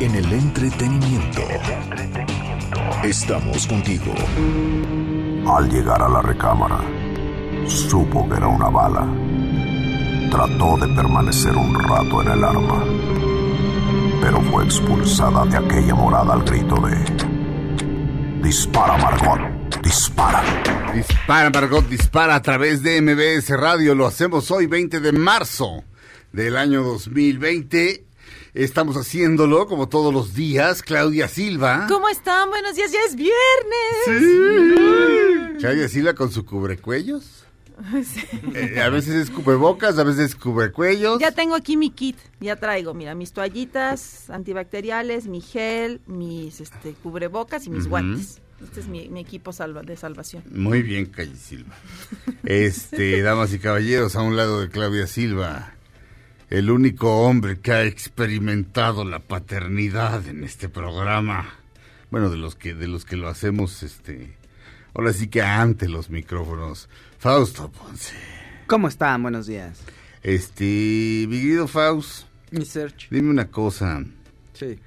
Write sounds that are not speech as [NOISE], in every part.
En el entretenimiento. Estamos contigo. Al llegar a la recámara, supo que era una bala. Trató de permanecer un rato en el arma, pero fue expulsada de aquella morada al grito de... Dispara, Margot, dispara. Dispara, Margot, dispara a través de MBS Radio. Lo hacemos hoy, 20 de marzo del año 2020. Estamos haciéndolo como todos los días. Claudia Silva. ¿Cómo están? Buenos días, ya es viernes. Sí. Claudia Silva con su cubrecuellos. Sí. Eh, a veces es cubrebocas, a veces es cubrecuellos. Ya tengo aquí mi kit, ya traigo, mira, mis toallitas antibacteriales, mi gel, mis este, cubrebocas y mis guantes. Este es mi, mi equipo salva, de salvación. Muy bien, Calle Silva. Este, damas y caballeros, a un lado de Claudia Silva, el único hombre que ha experimentado la paternidad en este programa. Bueno, de los que de los que lo hacemos, este, ahora sí que ante los micrófonos. Fausto Ponce. ¿Cómo están? Buenos días. Este, mi querido Faust, Mi search. dime una cosa. Sí.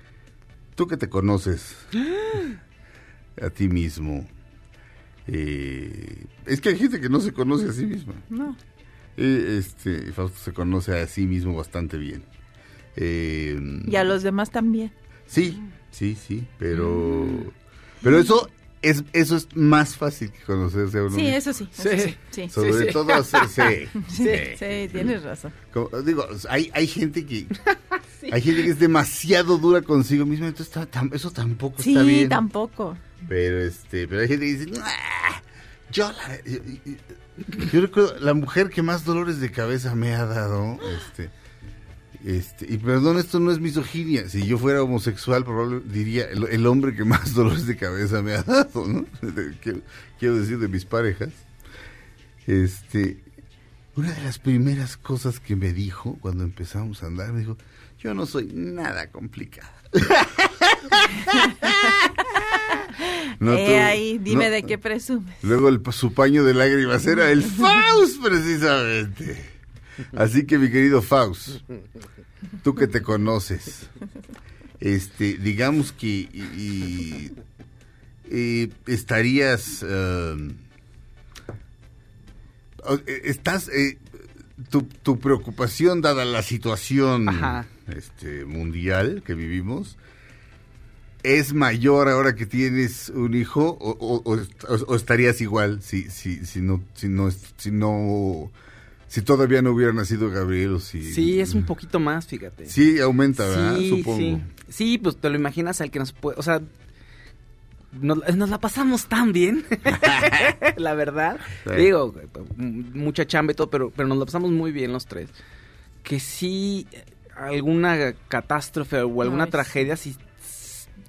Tú que te conoces [GASPS] a ti mismo. eh, es que hay gente que no se conoce a sí misma. No. Eh, este, Fausto se conoce a sí mismo bastante bien. Eh, Y a los demás también. Sí, sí, sí, pero... Pero eso es, eso es más fácil que conocerse a uno Sí, mismo. eso sí. eso Sí. sí, sí. Sobre sí, sí. todo, sí, sí, [LAUGHS] Sí, sí. sí, tienes razón. Como- digo, hay, hay gente que... [LAUGHS] Hay gente que es demasiado dura consigo misma, entonces está- tam- eso tampoco está Sí, bien. tampoco. Pero este, pero hay gente que dice, "Nah, yo la, yo, yo- recuerdo la mujer que más dolores de cabeza me ha dado, este, este, y perdón, esto no es misoginia, si yo fuera homosexual probablemente diría el, el hombre que más [LAUGHS] dolores de cabeza me ha dado, ¿no? Quiero, quiero decir de mis parejas. Este, una de las primeras cosas que me dijo cuando empezamos a andar, me dijo, yo no soy nada complicada. [LAUGHS] No, eh, tú- ahí, dime no. de qué presumes. Luego el, su paño de lágrimas [LAUGHS] era el Faust, precisamente. Así que, mi querido Faust, tú que te conoces, este, digamos que y- y- estarías, o- eh, estás, eh, tu, tu preocupación dada la situación Ajá. este, mundial que vivimos, ¿Es mayor ahora que tienes un hijo o, o- o- o- o estarías igual si, si, si no si no si no si todavía no hubiera nacido Gabriel o si Sí, es un poquito más, fíjate. sí aumenta ¿verdad? sí, supongo sí. Sí, pues te lo imaginas al que nos puede, o sea, nos, nos la pasamos tan bien, [LAUGHS] la verdad. Sí. Digo, mucha chamba y todo, pero, pero nos la pasamos muy bien los tres. Que sí, alguna catástrofe o alguna Ay, sí. tragedia, si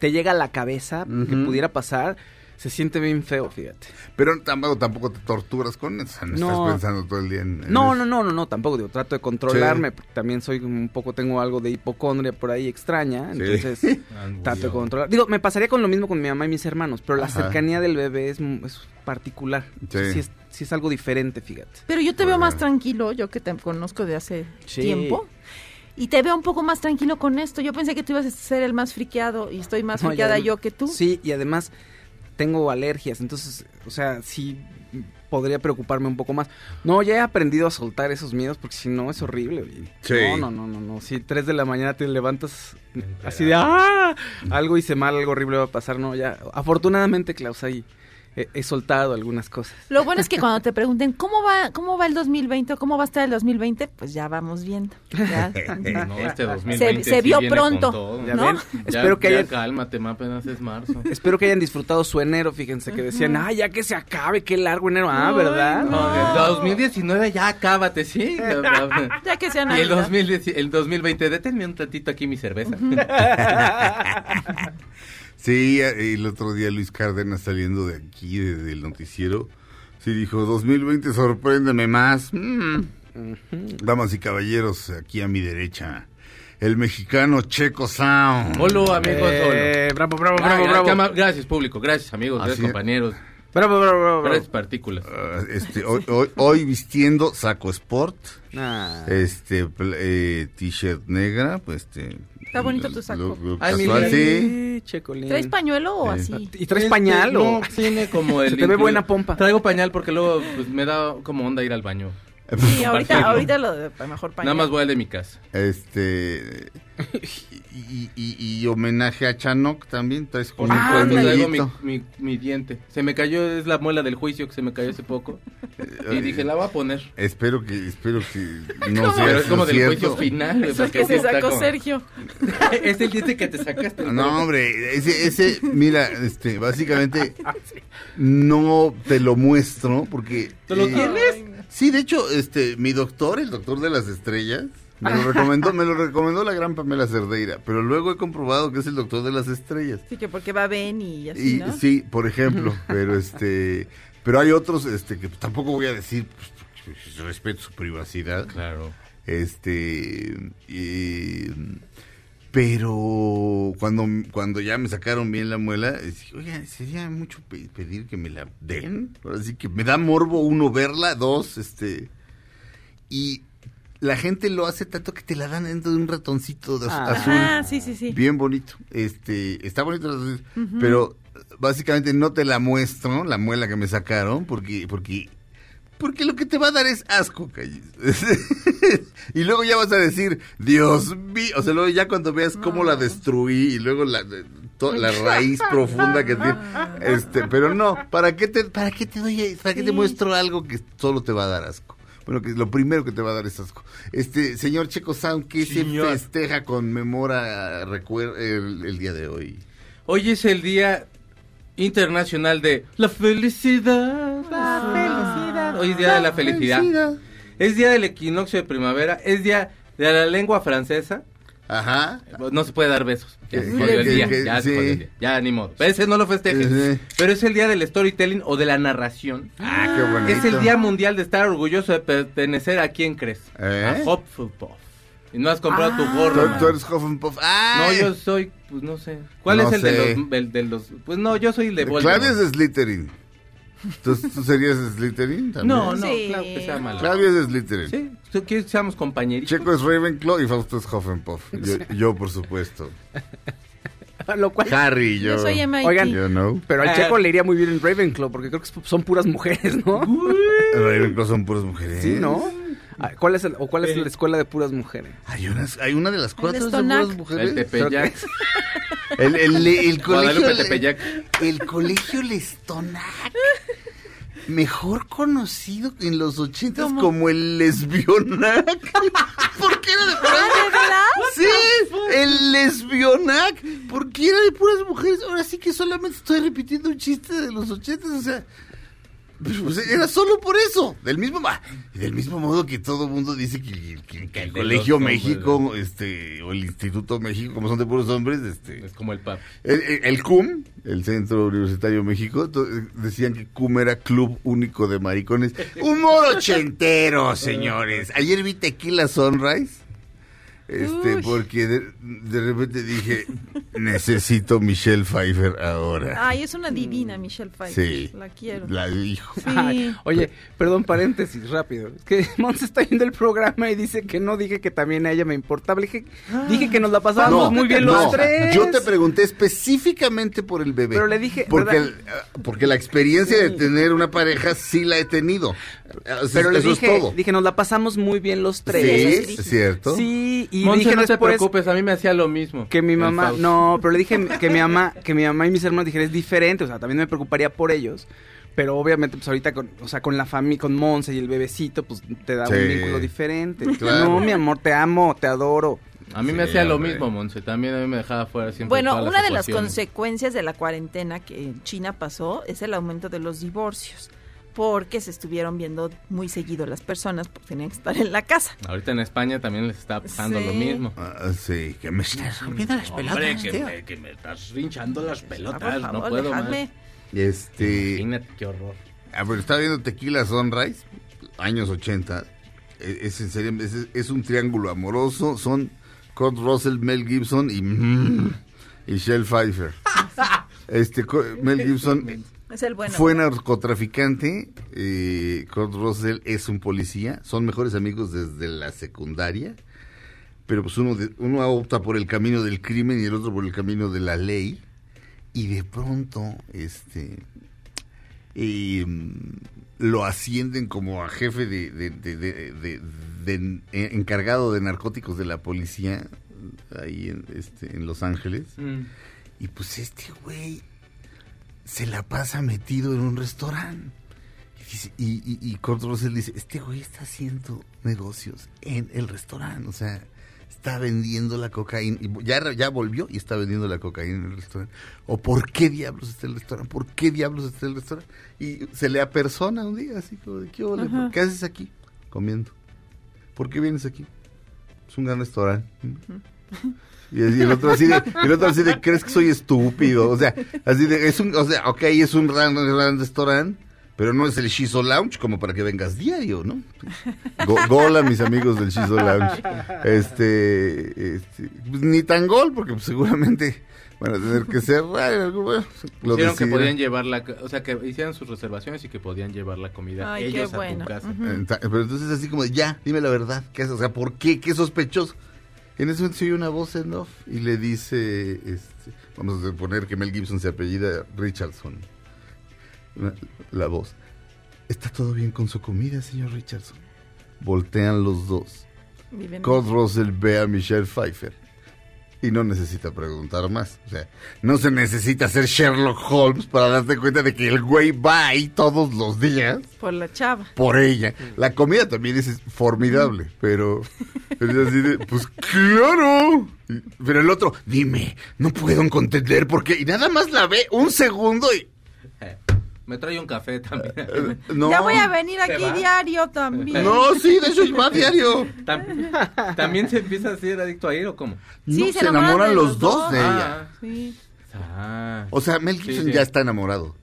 te llega a la cabeza que pudiera pasar, se siente bien feo, fíjate. pero tampoco tampoco te torturas con eso no, No. estás pensando todo el día en, en No, eso. no, no, no, no, tampoco digo, trato de controlarme, porque también soy un poco, tengo algo de hipocondria por ahí extraña, Sí. entonces [LAUGHS] trato de controlar. Digo, me pasaría con lo mismo con mi mamá y mis hermanos, pero la Ajá. cercanía del bebé es, es particular. Sí. Sí. es, sí es algo diferente, fíjate. Pero yo te veo más tranquilo, yo que te conozco de hace Sí. tiempo. Y te veo un poco más tranquilo con esto. Yo pensé que tú ibas a ser el más friqueado y estoy más No, friqueada yo que tú. Sí, y además tengo alergias, entonces, o sea, sí podría preocuparme un poco más. No, ya he aprendido a soltar esos miedos porque si no es horrible. Sí. No, no, no, no, no. Si tres de la mañana te levantas así de ¡ah! Algo hice mal, algo horrible va a pasar, no, ya. Afortunadamente, Klaus, ahí he, he soltado algunas cosas. Lo bueno es que cuando te pregunten cómo va cómo va el 2020 o cómo va a estar el 2020, pues ya vamos viendo. Ya. [LAUGHS] No, este 2020 Se- se sí vio viene pronto, con todo. Ya ¿no? ven, Ya- espero que ya hayan, cálmate, ma, apenas es marzo. espero que hayan disfrutado su enero, fíjense, que decían, ah, ya que se acabe, qué largo enero, ah, ¿verdad? No, el 2019 ya cábate, sí. [LAUGHS] Ya que sea y el, Navidad. 2010 el 2020, détenme un tantito aquí mi cerveza. [LAUGHS] Sí, eh, el otro día Luis Cárdenas saliendo de aquí, de- del noticiero, sí dijo, 2020 sorpréndeme más. Mm. Damas y caballeros, aquí a mi derecha, el mexicano Checo Sound. Hola, amigos. Eh, hola. bravo, bravo, Ah, bravo, bravo. Gracias, público. Gracias, amigos. Así Gracias, es. compañeros. Bravo, bravo, bravo, bravo. Gracias, partículas. Ah, este, hoy, hoy- hoy vistiendo saco sport, Ah. este, eh, t-shirt negra, pues este... Está bonito tu saco. lo- lo Ay, casual, sí. ¿Traes pañuelo o así? ¿Y traes Este, pañal o...? No, tiene como [LAUGHS] el... Se te ve buena pompa. Traigo pañal porque luego pues, me da como onda ir al baño. [LAUGHS] Sí, ahorita, ahorita lo de mejor pañal. Nada más voy al de mi casa. Este... [LAUGHS] Y, y- y homenaje a Chanok también, traes como Ah, pues traigo mi, mi, mi diente. Se me cayó, es la muela del juicio que se me cayó hace poco. Y dije, la voy a poner. Espero que, espero que [LAUGHS] no sea Pero es como del cierto. juicio final. Eso porque que se sacó como- Sergio. [LAUGHS] es el diente que te sacaste. No, hombre, ese, ese, mira, este, básicamente no te lo muestro porque... ¿Te lo eh, tienes? Sí, de hecho, este, mi doctor, el doctor de las estrellas, me lo recomendó, me lo recomendó la gran Pamela Cerdeira, pero luego he comprobado que es el doctor de las estrellas. Sí, que porque va Ben y así, Y ¿no? sí, por ejemplo, [LAUGHS] pero este, pero hay otros, este, que tampoco voy a decir, pues, respeto su privacidad. Claro. Este, y- pero cuando, cuando ya me sacaron bien la muela, dije, oiga, sería mucho pe- pedir que me la den. Así que me da morbo, uno, verla, dos, este, y la gente lo hace tanto que te la dan dentro de un ratoncito de Ah. azul. Ah, sí, sí, sí. Bien bonito. Este, está bonito, el azul, pero básicamente no te la muestro, la muela que me sacaron, porque, porque, porque lo que te va a dar es asco, Calles. [LAUGHS] y luego ya vas a decir, Dios mío, o sea, luego ya cuando veas cómo la destruí y luego la, de- to- la [LAUGHS] raíz profunda que tiene, este, pero no, ¿para qué te, para qué te doy, para qué te muestro algo que solo te va a dar asco? Bueno, que lo primero que te va a dar es asco. Este, señor Checo Sound, ¿qué Señor. se festeja, conmemora, recuerda el, el día de hoy? Hoy es el Día Internacional de la Felicidad. La felicidad. Hoy es Día de la Felicidad. Es Día del Equinoccio de Primavera. Es Día de la Lengua Francesa. Ajá. No se puede dar besos. Ya se jodió el día. Ya se jodió el día. Ya ni modo. Ese no lo festejes. Sí. Pero es el Día del Storytelling o de la narración. Ah, qué bonito. Es el Día Mundial de estar orgulloso de pertenecer a quién crees. ¿Eh? A Hufflepuff. Y no has comprado tu Ah. gorro. Tú, eres Hufflepuff. No, yo soy, pues no sé. ¿Cuál No es el sé. de los, el de los? Pues no, yo soy el de Voldemort. Claudia es Slytherin. ¿Tú, tú serías Slytherin también? No, no, Sí. claro que sea malo. Claudia es Slytherin. Sí, tú quieres que seamos compañeritos. Checo es Ravenclaw y Fausto es Hufflepuff. Yo, yo, por supuesto. [LAUGHS] Lo cual... Harry y yo. Yo soy MIT. Oigan, You know. Pero al Ah. Checo le iría muy bien en Ravenclaw, porque creo que son puras mujeres, ¿no? [LAUGHS] Ravenclaw son puras mujeres. Sí, ¿no? Ah, ¿Cuál es el, o cuál es la escuela de puras mujeres? Hay, unas, hay una de las cuatro de puras mujeres. El Tepeyac. [LAUGHS] El, el, el colegio. El colegio Lestonac. Mejor conocido en los ochentas ¿Cómo? como el lesbionac. [LAUGHS] ¿Por qué era de puras ¿de verdad? Sí, el lesbionac. Porque era de puras mujeres. Ahora sí que solamente estoy repitiendo un chiste de los ochentas. O sea, pues, era solo por eso. Del mismo, del mismo modo que todo mundo dice que, que- que el Colegio hombres, México, este, o el Instituto México, como son de puros hombres, este, Es como el pap. el, el- CUM, el Centro Universitario México, to- decían que CUM era Club Único de Maricones. Humor ochentero, señores. Ayer vi Tequila Sunrise. Este, Uy. porque de, de repente dije, necesito Michelle Pfeiffer ahora. Ay, es una divina Michelle Pfeiffer. Sí. La quiero. La dijo. Sí. Ay, oye, perdón, paréntesis, rápido. Es que [LAUGHS] Monse está viendo el programa y dice que no dije que también a ella me importaba. Le dije, dije que nos la pasábamos muy bien los tres. Yo te pregunté específicamente por el bebé. Pero le dije, Porque, el- ah, porque la experiencia de tener una pareja sí la he tenido. Eso, Pero le eso dije, es todo. dije, nos la pasamos muy bien los sí, tres. sí es cierto. Sí, y Monse, dije no te preocupes, a mí me hacía lo mismo. que mi mamá, no, pero le dije que mi mamá, que mi mamá y mis hermanos dijeron es diferente, o sea, también me preocuparía por ellos. Pero obviamente, pues ahorita con, o sea, con la familia, con Monse y el bebecito, pues te da Sí. un vínculo diferente. [LAUGHS] Claro. No, mi amor, te amo, te adoro. A mí me hacía lo mismo, Monse. También a mí me dejaba fuera siempre. Bueno, todas una de las consecuencias de la cuarentena que en China pasó es el aumento de los divorcios. Porque se estuvieron viendo muy seguido las personas porque tenían que estar en la casa. Ahorita en España también les está pasando Sí. lo mismo. Ah, sí, que me estás rompiendo las Hombre, pelotas, que tío. me, que me estás rinchando las Ah, pelotas, por no puedo dejadme. más. Este, Imagínate qué horror. a ver, estaba viendo Tequila Sunrise, años 80. Eh, Es, en serio, es, es un triángulo amoroso. Son Kurt Russell, Mel Gibson y, mm, y Shell Pfeiffer. [LAUGHS] Este, Mel Gibson Es el bueno. fue narcotraficante. eh, Kurt Russell es un policía. Son mejores amigos desde la secundaria. Pero pues uno, de- uno opta por el camino del crimen y el otro por el camino de la ley. Y de pronto, este, eh, lo ascienden como a jefe de, de- de- de- de- de- encargado de narcóticos de la policía ahí en, este, en Los Ángeles. Mm. Y pues este güey se la pasa metido en un restaurante. Y, dice- y, y, y Kurt Russell dice, este güey está haciendo negocios en el restaurante. O sea, está vendiendo la cocaína. Y ya, ya volvió y está vendiendo la cocaína en el restaurante. ¿O por qué diablos está el restaurante? ¿Por qué diablos está el restaurante? Y se le apersona un día así como de, ¿qué, ole? ¿Qué haces aquí? Comiendo. ¿Por qué vienes aquí? Es un gran restaurante. [LAUGHS] [LAUGHS] Y el otro así de, y el otro así de, ¿crees que soy estúpido? O sea, así de, es un, o sea, ok, es un gran, gran restaurante, pero no es el Shizo Lounge como para que vengas diario, ¿no? Go- gol a mis amigos del Shizo Lounge. Este, este, pues, ni tan gol, porque pues, seguramente van a tener que ser, bueno, bueno, lo Hicieron que podían llevar la, o sea, que hicieran sus reservaciones y que podían llevar la comida Ay, qué ellos a bueno. tu casa. Pero entonces así como, de, ya, dime la verdad, ¿qué haces? O sea, ¿por qué? ¿Qué sospechoso? En momento se oye una voz en off y le dice, este, vamos a suponer que Mel Gibson se apellida Richardson. La, la voz. ¿Está todo bien con su comida, señor Richardson? Voltean los dos. Kurt Russell ve a Michelle Pfeiffer y no necesita preguntar más. O sea, no se necesita ser Sherlock Holmes para darte cuenta de que el güey va ahí todos los días Por la chava. por ella. La comida también es formidable, pero es así de, pues claro. Pero el otro, dime, no puedo contender por qué. Y nada más la ve un segundo y... Eh, Me trae un café también. eh, no, Ya voy a venir ¿Se aquí diario también. No, sí, de hecho va diario. Tam- ¿También se empieza a ser adicto a ir o cómo? Sí, No, se enamoran los dos. de Ah. ella. Sí. Ah. O sea, Mel Gibson sí. ya está enamorado.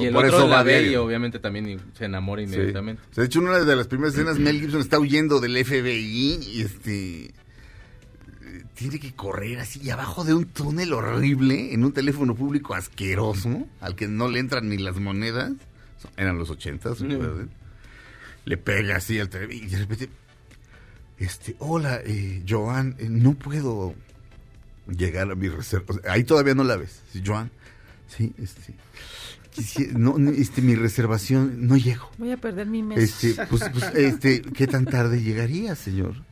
y el Por otro eso la ve y obviamente también se enamora Sí. inmediatamente. O sea, de hecho, en una de las primeras escenas, Mel Gibson está huyendo del FBI y este. Tiene que correr así y abajo de un túnel horrible en un teléfono público asqueroso al que no le entran ni las monedas. Eran los ochentas, recuerden. Le pega así al teléfono y de repente. Este, hola, eh, Joan, eh, no puedo llegar a mi reserva. O sea, ahí todavía no la ves. Sí, Joan, sí, este. no, este, mi reservación, no llego. Voy a perder mi mes. Este, pues, pues, [LAUGHS] este, ¿qué tan tarde llegaría, señor?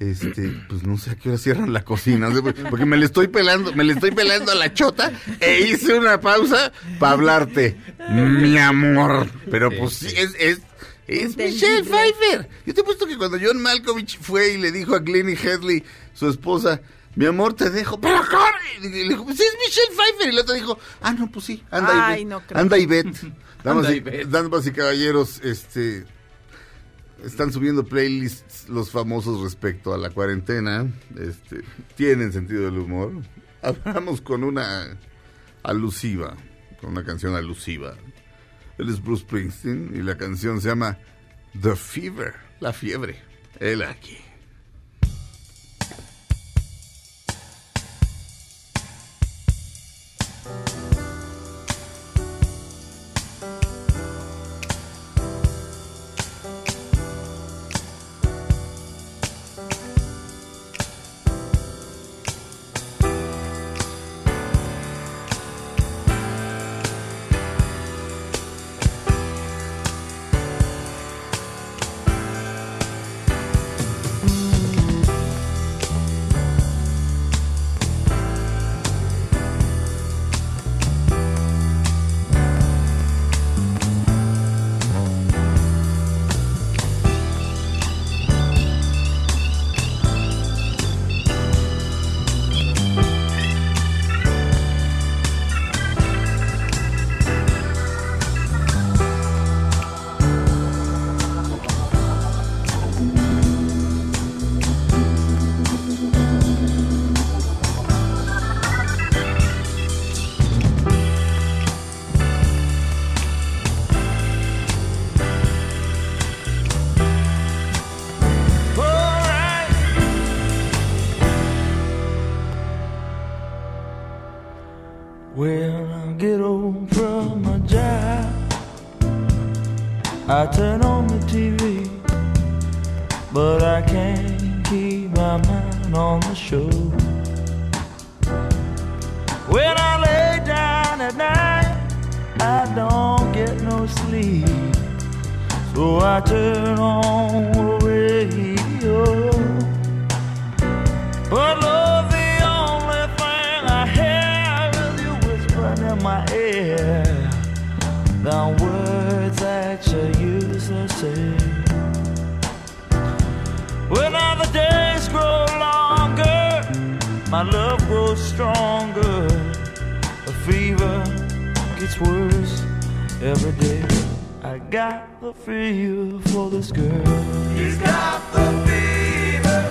Este, pues no sé a qué hora cierran la cocina, porque me le estoy pelando, me le estoy pelando a la chota e hice una pausa para hablarte, mi amor. Pero pues sí, es, es, es. Michelle Pfeiffer. Yo te he puesto que cuando John Malkovich fue y le dijo a Glennie Headley, su esposa, mi amor, te dejo, pero corre. Y le dijo, pues es Michelle Pfeiffer. Y la otra dijo, ah, no, pues sí, anda y Ay, ve. no creo. anda y vete. [LAUGHS] Damas, Anda y, y damas y caballeros, este están subiendo playlists los famosos respecto a la cuarentena. Este, tienen sentido del humor. Hablamos con una alusiva, con una canción alusiva. Él es Bruce Springsteen y la canción se llama The Fever, la fiebre. Él aquí. So I turn on the radio. But love, the only thing I hear is you whispering in my ear. The words that you used to say. When all the days grow longer, my love grows stronger. The fever gets worse every day. I got the fever for this girl. He's got the fever.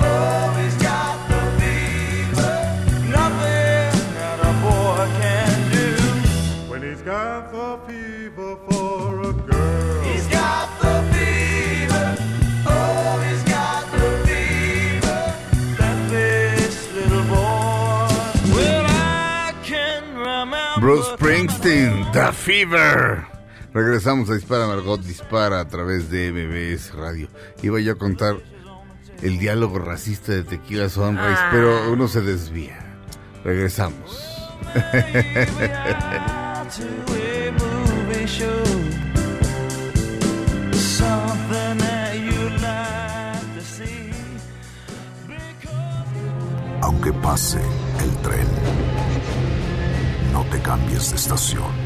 Oh, he's got the fever. Nothing that a boy can do. When he's got the fever for a girl. He's got the fever. Oh, he's got the fever. That this little boy. Well, I can remember. Bruce Springsteen, The Fever. Regresamos a Dispara Margot Dispara a través de MBS Radio. Iba yo a contar el diálogo racista de Tequila Sunrise, Ah. pero uno se desvía. Regresamos. Aunque pase el tren, no te cambies de estación.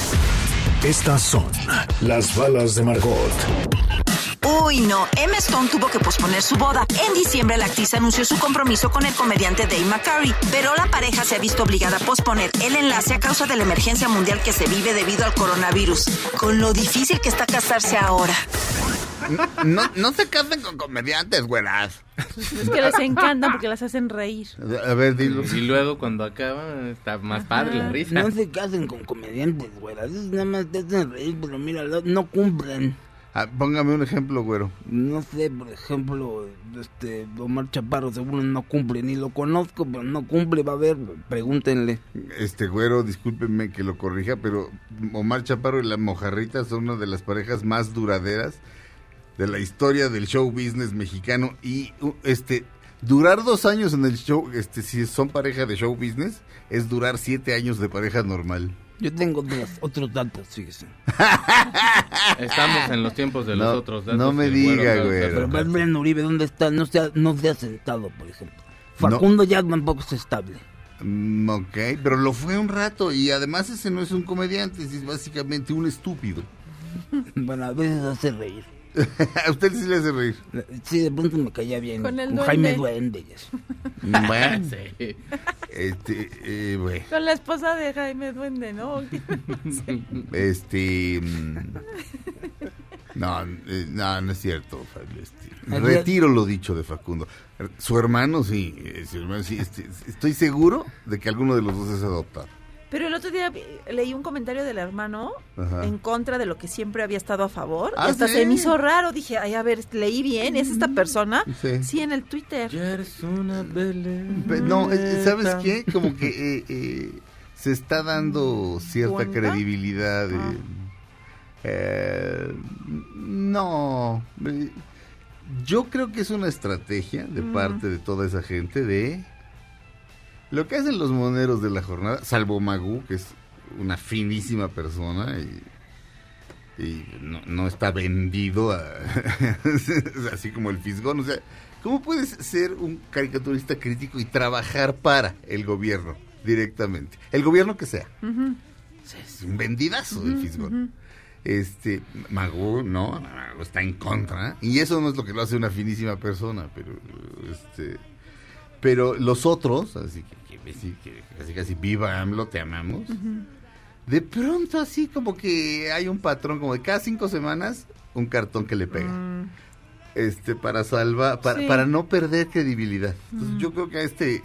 Estas son las balas de Margot. Uy, no. Emma Stone tuvo que posponer su boda. En diciembre, la actriz anunció su compromiso con el comediante Dave McCurry, pero la pareja se ha visto obligada a posponer el enlace a causa de la emergencia mundial que se vive debido al coronavirus. Con lo difícil que está casarse ahora. No, no se casen con comediantes, güeras. Es que les encanta porque las hacen reír. A ver, dilo. Y luego cuando acaba está más padre la risa. No se casen con comediantes, güeras. Esos nada más te hacen reír, pero mira, no cumplen. Ah, póngame un ejemplo, güero. No sé, por ejemplo, este Omar Chaparro seguro no cumple, ni lo conozco, pero no cumple, va a ver, pregúntenle. Este güero, discúlpenme que lo corrija, pero Omar Chaparro y la Mojarrita son una de las parejas más duraderas de la historia del show business mexicano y uh, este durar dos años en el show, este si son pareja de show business, es durar siete años de pareja normal. Yo tengo otros, otros datos, fíjese. [LAUGHS] Estamos en los tiempos de los No, otros datos. no me diga, güey. Pero bien Uribe, ¿dónde está? No se ha, no se ha sentado, por ejemplo. Facundo ya tampoco es estable. Mm, ok, pero lo fue un rato y además ese no es un comediante, es básicamente un estúpido. [LAUGHS] Bueno, a veces hace reír. [LAUGHS] A usted sí le hace reír. Sí, de pronto me caía bien. Con el Jaime duende. Duende. y eso. Bueno, [LAUGHS] Sí. este, eh, bueno. Con la esposa de Jaime Duende, ¿no? [LAUGHS] Este. mm, No, eh, no, no es cierto. Este, retiro lo dicho de Facundo. Su hermano sí, eh, su hermano sí, este, estoy seguro de que alguno de los dos es adoptado. Pero el otro día leí un comentario del hermano Ajá. en contra de lo que siempre había estado a favor. Ah, hasta ¿sí? se me hizo raro. Dije, ay, a ver, leí bien. ¿Es esta persona? Sí. Sí, en el Twitter. Ya eres una Belén. Pe- No, eh, ¿sabes qué? Como que eh, eh, se está dando cierta ¿Cuenta? credibilidad. Ah. eh, no, yo creo que es una estrategia de Mm. parte de toda esa gente de lo que hacen los moneros de la jornada, salvo Magú, que es una finísima persona y, y no, no está vendido a- [LAUGHS] así como el fisgón. O sea, ¿cómo puedes ser un caricaturista crítico y trabajar para el gobierno directamente? El gobierno que sea. Es un vendidazo el fisgón. Este, Magú, no, Magú está en contra. Y eso no es lo que lo hace una finísima persona, pero este pero los otros, así que, que, sí, que casi casi viva AMLO, te amamos. De pronto así como que hay un patrón como de cada cinco semanas un cartón que le pega. Mm. Este para salvar para, Sí. para no perder credibilidad. Entonces, yo creo que a este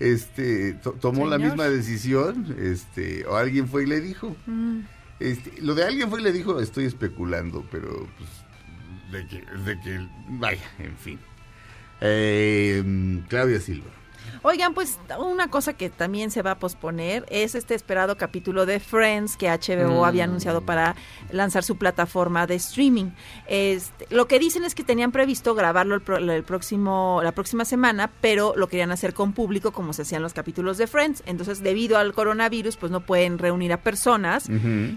este, to- tomó la misma decisión, este, o alguien fue y le dijo. Mm. Este, lo de alguien fue y le dijo, estoy especulando, pero pues, de que, de que, vaya, en fin. Eh, Claudia Silva. Oigan, pues una cosa que también se va a posponer es este esperado capítulo de Friends que HBO Mm. había anunciado para lanzar su plataforma de streaming. Este, lo que dicen es que tenían previsto grabarlo el, pro- el próximo la próxima semana, pero lo querían hacer con público como se hacían los capítulos de Friends. Entonces, debido al coronavirus, pues no pueden reunir a personas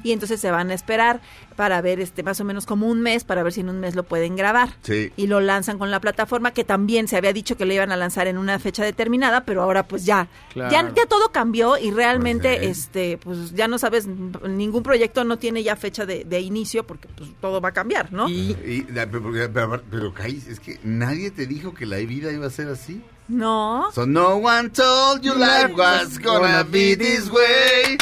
y entonces se van a esperar para ver este más o menos como un mes para ver si en un mes lo pueden grabar Sí. y lo lanzan con la plataforma que también se había dicho que lo iban a lanzar en una fecha determinada, pero ahora pues ya, Claro. ya, ya todo cambió y realmente este pues ya no sabes, ningún proyecto no tiene ya fecha de, de inicio porque pues todo va a cambiar, ¿no? Y, pero, pero, es que nadie te dijo que la vida iba a ser así. No. So no one told you life was gonna be this way.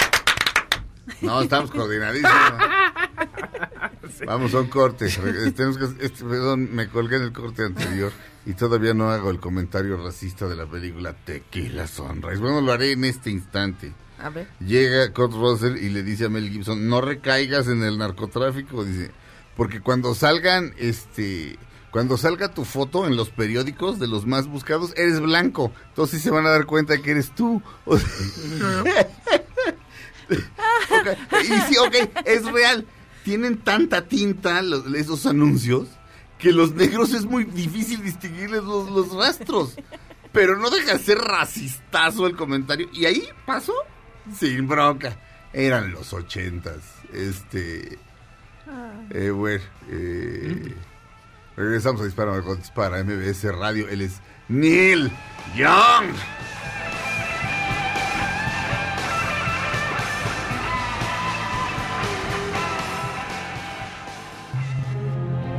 No, estamos coordinadísimos. [LAUGHS] Vamos a un corte. Tenemos que- este, perdón, me colgué en el corte anterior y todavía no hago el comentario racista de la película Tequila Sunrise. Bueno, lo haré en este instante. A ver. Llega Kurt Russell y le dice a Mel Gibson, no recaigas en el narcotráfico, dice, porque cuando salgan, este, cuando salga tu foto en los periódicos de los más buscados, eres blanco, entonces sí se van a dar cuenta que eres tú. [LAUGHS] O sea- [LAUGHS] Ok, Y sí, ok, es real. Tienen tanta tinta los- esos anuncios que los negros es muy difícil distinguirles los, los rastros. Pero no deja de ser racistazo el comentario. Y ahí pasó sin bronca. Eran los ochentas. Este. Eh, bueno, eh, regresamos a Dispara Margot Dispara, MBS Radio. Él es Neil Young.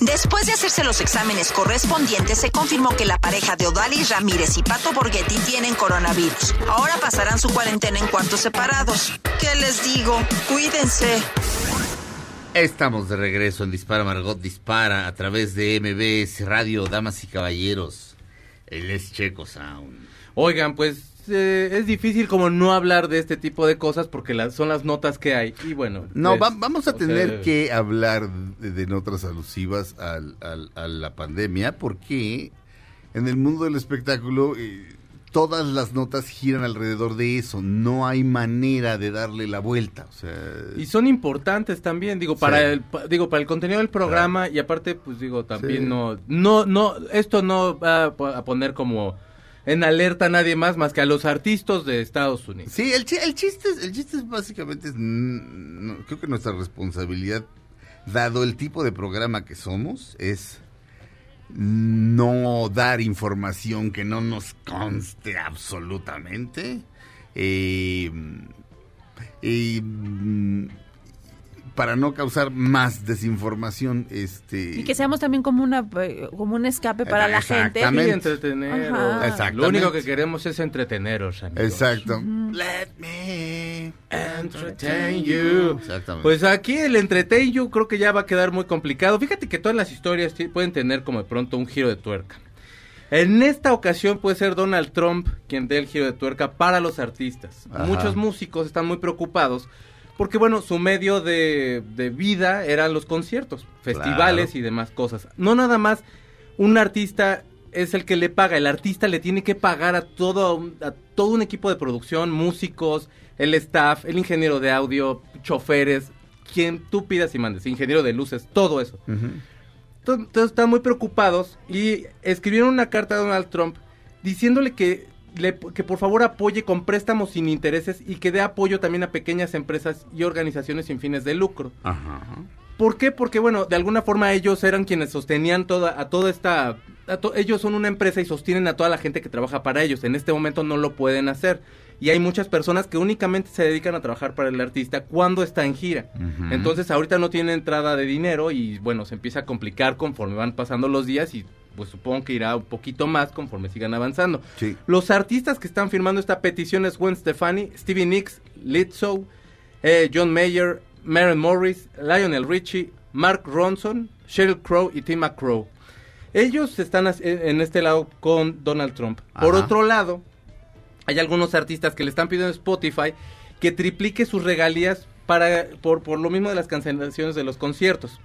Después de hacerse los exámenes correspondientes, se confirmó que la pareja de Odalis Ramírez y Pato Borghetti tienen coronavirus. Ahora pasarán su cuarentena en cuartos separados. ¿Qué les digo? Cuídense. Estamos de regreso en Dispara Margot Dispara a través de MBS Radio, damas y caballeros. Él es Checo Sound. Oigan, pues eh, es difícil como no hablar de este tipo de cosas porque las, son las notas que hay. Y bueno. No, pues, va- vamos a tener sea, que hablar de, de notas alusivas al- al- a la pandemia porque en el mundo del espectáculo eh, todas las notas giran alrededor de eso. No hay manera de darle la vuelta. O sea, Y son importantes también, digo, para Sí. el pa- digo, para el contenido del programa y aparte pues digo, también Sí. no no no esto no va a poner como en alerta a nadie más más que a los artistas de Estados Unidos. Sí, el, chi- el chiste el chiste es básicamente, creo que nuestra responsabilidad, dado el tipo de programa que somos, es no dar información que no nos conste absolutamente. Eh, mm, para no causar más desinformación, este... Y que seamos también como una eh, como un escape para la gente. Y entretener. Lo único que queremos es entreteneros, amigos. Exacto. Let me entertain you. Exactamente. Pues aquí el entertain you creo que ya va a quedar muy complicado. Fíjate que todas las historias pueden tener como de pronto un giro de tuerca. En esta ocasión puede ser Donald Trump quien dé el giro de tuerca para los artistas. Ajá. Muchos músicos están muy preocupados porque, bueno, su medio de, de vida eran los conciertos, festivales Claro. y demás cosas. No nada más un artista es el que le paga, el artista le tiene que pagar a todo, un- a todo un equipo de producción, músicos, el staff, el ingeniero de audio, choferes, quien tú pidas y mandes, ingeniero de luces, todo eso. Entonces entonces están muy preocupados y escribieron una carta a Donald Trump diciéndole que, le- que por favor apoye con préstamos sin intereses y que dé apoyo también a pequeñas empresas y organizaciones sin fines de lucro. Ajá. ¿Por qué? Porque bueno, de alguna forma ellos eran quienes sostenían toda a toda esta a to- ellos son una empresa y sostienen a toda la gente que trabaja para ellos. En este momento no lo pueden hacer. y hay muchas personas que únicamente se dedican a trabajar para el artista cuando está en gira. Entonces ahorita no tiene entrada de dinero y bueno, se empieza a complicar conforme van pasando los días y pues supongo que irá un poquito más conforme sigan avanzando. Sí. Los artistas que están firmando esta petición es Gwen Stefani, Stevie Nicks, Lizzo, eh, John Mayer, Maren Morris, Lionel Richie, Mark Ronson, Sheryl Crow y Tim McCrow. Ellos están as- en este lado con Donald Trump. Por otro lado, hay algunos artistas que le están pidiendo a Spotify que triplique sus regalías para por, por lo mismo de las cancelaciones de los conciertos.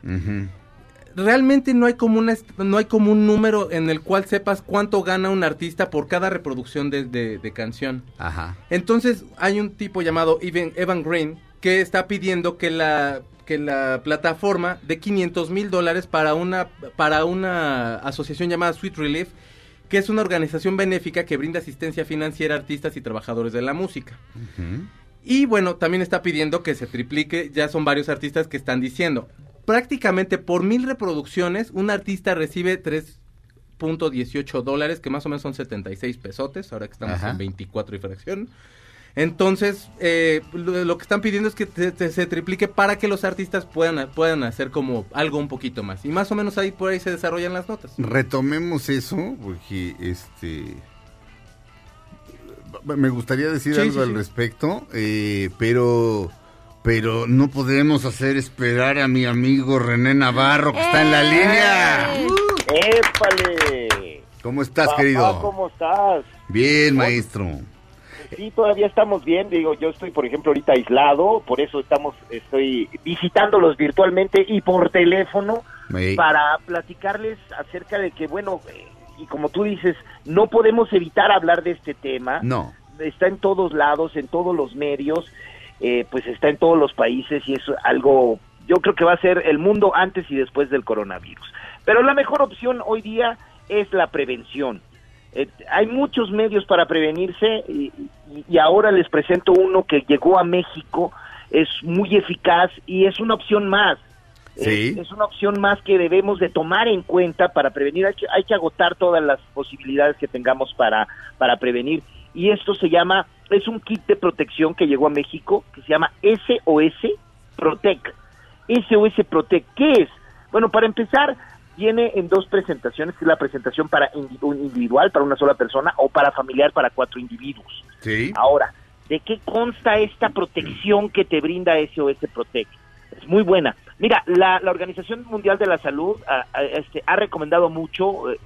Realmente no hay como una no hay como un número en el cual sepas cuánto gana un artista por cada reproducción de, de- de canción. Ajá. Entonces hay un tipo llamado Evan, Evan Green que está pidiendo que la que la plataforma de 500 mil dólares para una para una asociación llamada Sweet Relief que es una organización benéfica que brinda asistencia financiera a artistas y trabajadores de la música. Ujú. Y bueno, también está pidiendo que se triplique, ya son varios artistas que están diciendo, prácticamente por mil reproducciones, un artista recibe 3.18 dólares, que más o menos son 76 pesotes, ahora que estamos Ajá. en 24 y fracción. Entonces, eh, lo, lo que están pidiendo es que te- te- se triplique para que los artistas puedan, puedan hacer como algo un poquito más. Y más o menos ahí por ahí se desarrollan las notas. Retomemos eso, porque este. Me gustaría decir Sí, algo sí, al sí. respecto, eh, pero. Pero no podemos hacer esperar a mi amigo René Navarro, que está en la ¡Eh! línea. ¡Épale! ¿Cómo estás, Papá, querido? ¿Cómo estás? Bien, maestro. Sí, todavía estamos bien. Digo, yo estoy, por ejemplo, ahorita aislado, por eso estamos, estoy visitándolos virtualmente y por teléfono para platicarles acerca de que, bueno, eh, y como tú dices, no podemos evitar hablar de este tema. No. Está en todos lados, en todos los medios, eh, pues está en todos los países y es algo, yo creo que va a ser el mundo antes y después del coronavirus. Pero la mejor opción hoy día es la prevención. Eh, hay muchos medios para prevenirse y, ahora les presento uno que llegó a México, es muy eficaz y es una opción más. Sí. Es, es una opción más que debemos de tomar en cuenta para prevenir. Hay que, hay que agotar todas las posibilidades que tengamos para, para prevenir. Y esto se llama, es un kit de protección que llegó a México que se llama SOS Protect. SOS Protect, ¿qué es? Bueno, para empezar, viene en dos presentaciones, que es la presentación para individual, para una sola persona, o para familiar, para cuatro individuos. Sí. Ahora, ¿de qué consta esta protección que te brinda SOS Protect? Es muy buena. Mira, la, la Organización Mundial de la Salud este, ha recomendado mucho, eh,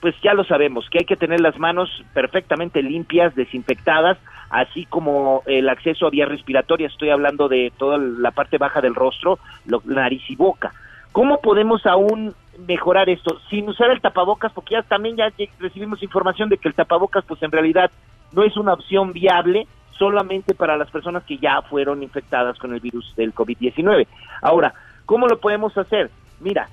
pues ya lo sabemos, que hay que tener las manos perfectamente limpias, desinfectadas, así como el acceso a vías respiratorias. Estoy hablando de toda la parte baja del rostro, lo- nariz y boca. ¿Cómo podemos aún mejorar esto sin usar el tapabocas? Porque ya también ya recibimos información de que el tapabocas, pues en realidad no es una opción viable solamente para las personas que ya fueron infectadas con el virus del COVID-19. Ahora, ¿cómo lo podemos hacer? Mira,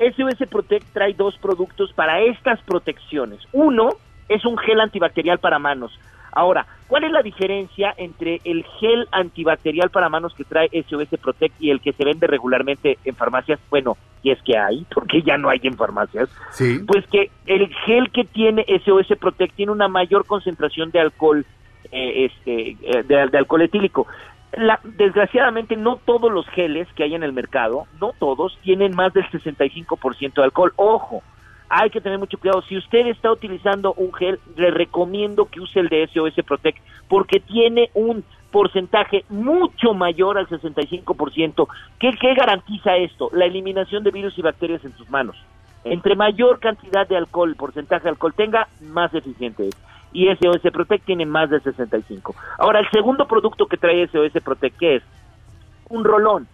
SOS Protect trae dos productos para estas protecciones. Uno es un gel antibacterial para manos. Ahora, ¿cuál es la diferencia entre el gel antibacterial para manos que trae SOS Protect y el que se vende regularmente en farmacias? Bueno, y es que hay, [LAUGHS] porque ya no hay en farmacias. Sí. Pues que el gel que tiene SOS Protect tiene una mayor concentración de alcohol, eh, este, eh, de, de alcohol etílico. La- desgraciadamente no todos los geles que hay en el mercado, no todos, tienen más del 65% de alcohol. Ojo, hay que tener mucho cuidado. Si usted está utilizando un gel, le recomiendo que use el de SOS Protect porque tiene un porcentaje mucho mayor al 65%. ¿Qué, ¿Qué garantiza esto? La eliminación de virus y bacterias en sus manos. Entre mayor cantidad de alcohol, porcentaje de alcohol tenga, más eficiente es. Y SOS Protect tiene más de 65. Ahora, el segundo producto que trae SOS Protect, ¿qué es? Un rolón.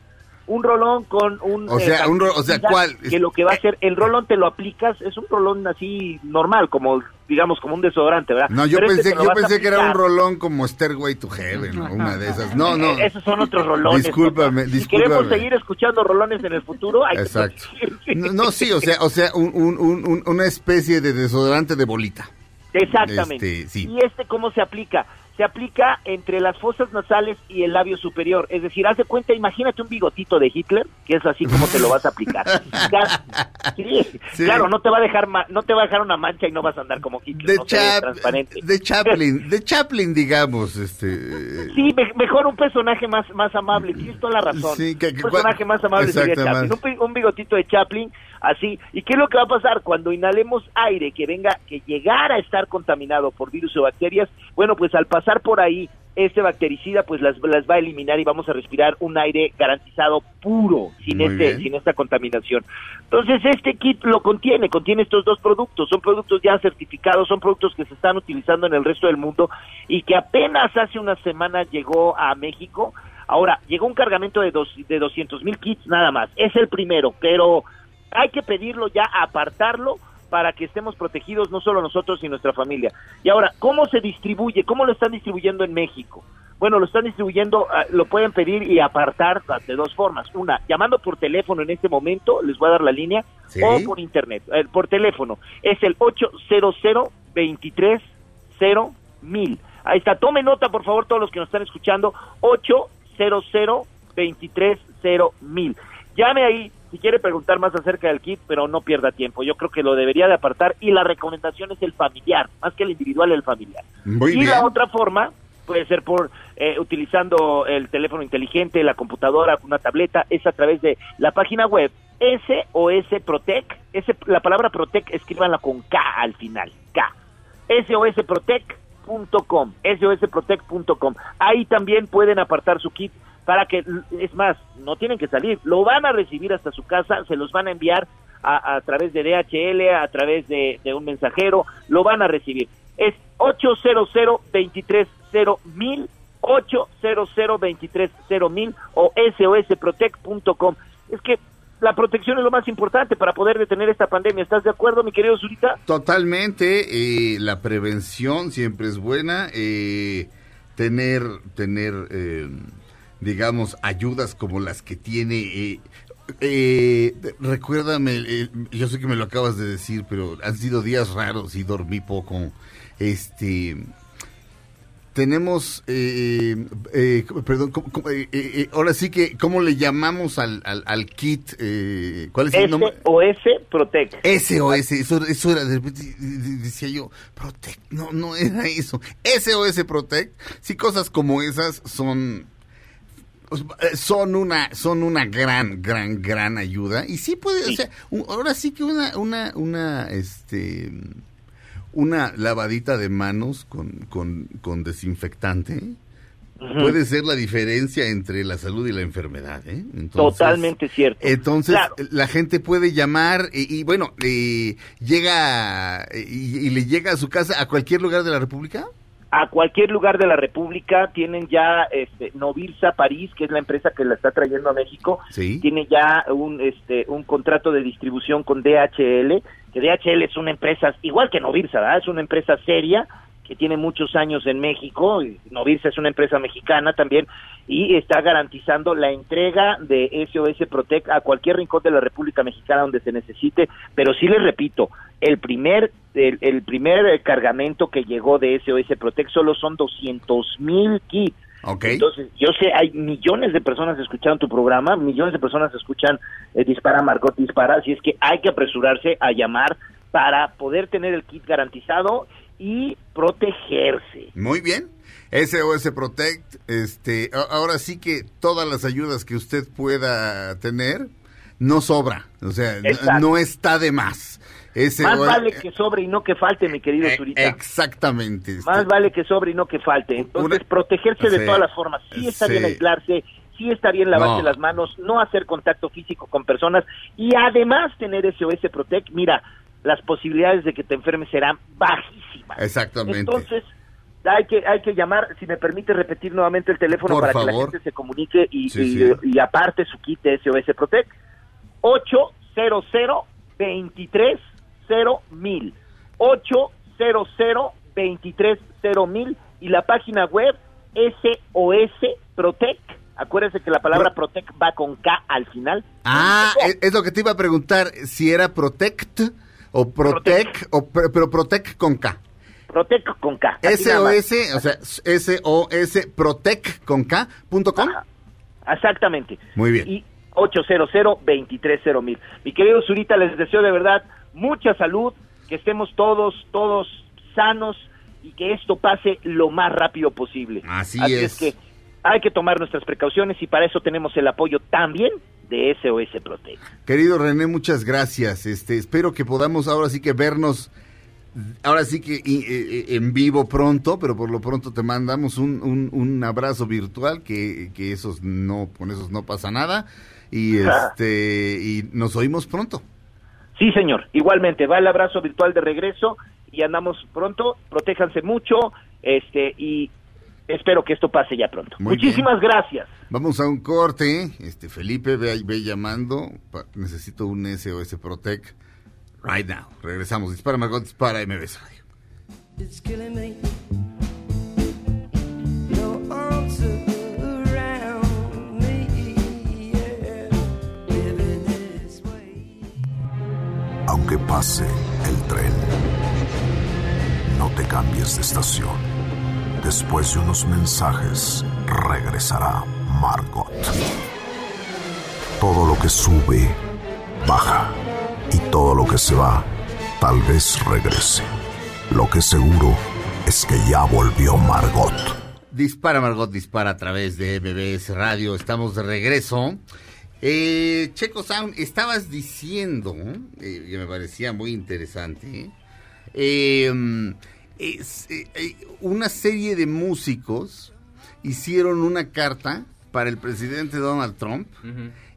Un rolón con un... O sea, un ro- o sea, ¿cuál? Que lo que va a hacer, el rolón te lo aplicas, es un rolón así normal, como, digamos, como un desodorante, ¿verdad? No, yo Pero este pensé, yo pensé que era un rolón como Stairway to Heaven o una de esas. No, no. Eh, Esos son otros rolones. Discúlpame, papá. Si queremos discúlpame. seguir escuchando rolones en el futuro, hay que Exacto. conseguir- No, no, sí, o sea, o sea, un- un- un- una especie de desodorante de bolita. Exactamente. Este, sí. ¿Y este cómo se aplica? Se aplica entre las fosas nasales y el labio superior. Es decir, haz de cuenta, imagínate un bigotito de Hitler, que es así como te lo vas a aplicar. [LAUGHS] Ca- sí, Sí. Claro, no te va a dejar ma- no te va a dejar una mancha y no vas a andar como Hitler, De, no transparente. de Chaplin, de Chaplin, digamos, este... Sí, me- mejor un personaje más, más amable, tienes toda la razón. Sí, que- que- un personaje más amable sería. Chaplin. Un, un bigotito de Chaplin, así. ¿Y qué es lo que va a pasar? Cuando inhalemos aire que venga, que llegara a estar contaminado por virus o bacterias, bueno, pues al pasar por ahí, este bactericida pues las, las va a eliminar y vamos a respirar un aire garantizado puro, sin Muy este, bien. sin esta contaminación. Entonces este kit lo contiene, contiene estos dos productos, son productos ya certificados, son productos que se están utilizando en el resto del mundo y que apenas hace una semana llegó a México. Ahora, llegó un cargamento de, dos, de 200 mil kits nada más, es el primero, pero hay que pedirlo ya, apartarlo para que estemos protegidos no solo nosotros y nuestra familia. Y ahora, ¿cómo se distribuye? ¿Cómo lo están distribuyendo en México? Bueno, lo están distribuyendo, ah, lo pueden pedir y apartar de dos formas. Una, llamando por teléfono en este momento, les voy a dar la línea, Sí. o por internet, eh, por teléfono. Es el 800 23 mil. Ahí está, tome nota por favor todos los que nos están escuchando, 800 23 mil. Llame ahí si quiere preguntar más acerca del kit, pero no pierda tiempo. Yo creo que lo debería de apartar y la recomendación es el familiar, más que el individual, el familiar. Muy y bien. la otra forma puede ser por eh, utilizando el teléfono inteligente, la computadora, una tableta, es a través de la página web SOS Protec. Ese, la palabra Protec, escríbanla con K al final, K. SOSprotec.com, SOSprotec.com. Ahí también pueden apartar su kit para que, es más, no tienen que salir, lo van a recibir hasta su casa, se los van a enviar a, a través de DHL, a través de, un mensajero, lo van a recibir. Es 800 230 800 230 o sosprotec.com. Es que la protección es lo más importante para poder detener esta pandemia. ¿Estás de acuerdo, mi querido Zurita? Totalmente, eh, la prevención siempre es buena, eh, tener, tener, eh, digamos, ayudas como las que tiene. eh, eh, recuérdame, eh, yo sé que me lo acabas de decir, pero han sido días raros y dormí poco. Este, tenemos, eh, eh, perdón, ¿cómo- cómo, eh, ahora sí que, ¿cómo le llamamos al, al, al kit? Eh, ¿Cuál es el nombre? SOS Protec. SOS, eso, eso era, de repente decía yo, Protect, no, no era eso. SOS Protect, sí, cosas como esas son, son una, son una gran, gran, gran ayuda. Y sí puede, o sea, un- ahora sí que una, una, una, este, una lavadita de manos con, con, con desinfectante puede ser la diferencia entre la salud y la enfermedad, ¿eh? Entonces- Totalmente cierto. entonces, Claro. la gente puede llamar y, y, bueno, eh, llega y, y le llega a su casa a cualquier lugar de la República. A cualquier lugar de la República. Tienen ya este, Novirsa París, que es la empresa que la está trayendo a México. Sí. Tiene ya un, este, un contrato de distribución con DHL, que DHL es una empresa, igual que Novirsa, ¿verdad? es una empresa seria que tiene muchos años en México. y Novirsa es una empresa mexicana también y está garantizando la entrega de SOS Protec a cualquier rincón de la República Mexicana donde se necesite. Pero sí les repito, el primer el, el primer eh, cargamento que llegó de SOS Protec solo son 200 mil kits. Ok. Entonces, yo sé, hay millones de personas escuchando tu programa, millones de personas escuchan eh, Dispara Margot Dispara, así es que hay que apresurarse a llamar para poder tener el kit garantizado y protegerse. Muy bien. SOS Protect, este, ahora sí que todas las ayudas que usted pueda tener no sobra, o sea, Exacto. no está de más. Más vale que sobre y no que falte, mi querido Eh, Zurita. Exactamente. este, Más vale que sobre y no que falte. Entonces, Una- protegerse de todas las formas. Sí está bien Sí. aislarse, sí está bien lavarse No. las manos, no hacer contacto físico con personas y además tener SOS Protect. Mira, las posibilidades de que te enfermes serán bajísimas. Exactamente. Entonces, hay que, hay que llamar, si me permite repetir nuevamente el teléfono Por para que la favor. gente se comunique y, Sí, y- sí. y aparte su kit de SOS Protect. 800 23 mil 800 23 mil y la página web SOS Protect. Acuérdense que la palabra Protect va con K al final. Ah, es, es lo que te iba a preguntar, si era Protect o Protect, o, pero Protect con K. Protec con K. así. SOS, o sea, SOS Protec con K punto com. Exactamente. Muy bien. Y 800 mil. Mi querido Zurita, les deseo de verdad mucha salud, que estemos todos, todos sanos y que esto pase lo más rápido posible. Así es. es. que hay que tomar nuestras precauciones y para eso tenemos el apoyo también de SOS Protec. Querido René, muchas gracias. Este, espero que podamos ahora sí que vernos, ahora sí que y- eh, en vivo pronto, pero por lo pronto te mandamos un, un, un abrazo virtual, que, que esos no, con esos no pasa nada. Y [LAUGHS] este, y nos oímos pronto. Sí, señor. Igualmente, va el abrazo virtual de regreso y andamos pronto. Protéjanse mucho este y espero que esto pase ya pronto. Muy Muchísimas gracias. Vamos a un corte. Este, Felipe, ve, ve llamando. Pa- necesito un SOS Protec right now. Regresamos. Dispara, Margot, dispara MBS Radio. It's killing me. No answer around me. Yeah. Living this way. Aunque pase el tren, no te cambies de estación. Después de unos mensajes, regresará Margot. Todo lo que sube, baja. Y todo lo que se va, tal vez regrese. Lo que seguro es que ya volvió Margot. Dispara, Margot, dispara a través de MBS Radio. Estamos de regreso. Eh, Checo Sound, estabas diciendo, eh, que me parecía muy interesante, es, eh, eh, una serie de músicos hicieron una carta para el presidente Donald Trump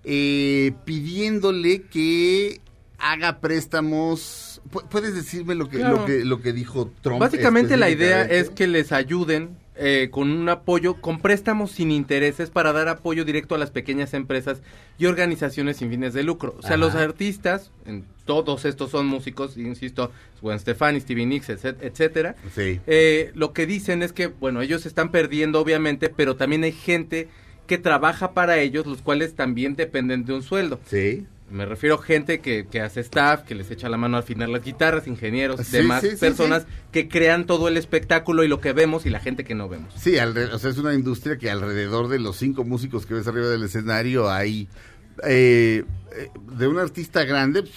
eh, pidiéndole que haga préstamos. Pu- ¿Puedes decirme lo que, Claro. lo que, lo que dijo Trump? Básicamente la idea es que les ayuden eh, con un apoyo, con préstamos sin intereses para dar apoyo directo a las pequeñas empresas y organizaciones sin fines de lucro. O sea, Ajá. los artistas, en todos estos son músicos, insisto, Gwen Stefani, Stevie Nicks, etc- etcétera. Sí. Eh, lo que dicen es que, bueno, ellos están perdiendo obviamente, pero también hay gente que trabaja para ellos, los cuales también dependen de un sueldo. Sí. Me refiero a gente que, que hace staff, que les echa la mano al final las guitarras, ingenieros, Sí, demás sí, sí, personas que crean todo el espectáculo y lo que vemos y la gente que no vemos. Sí, o sea, es una industria que alrededor de los cinco músicos que ves arriba del escenario hay, eh, eh, de un artista grande, pues,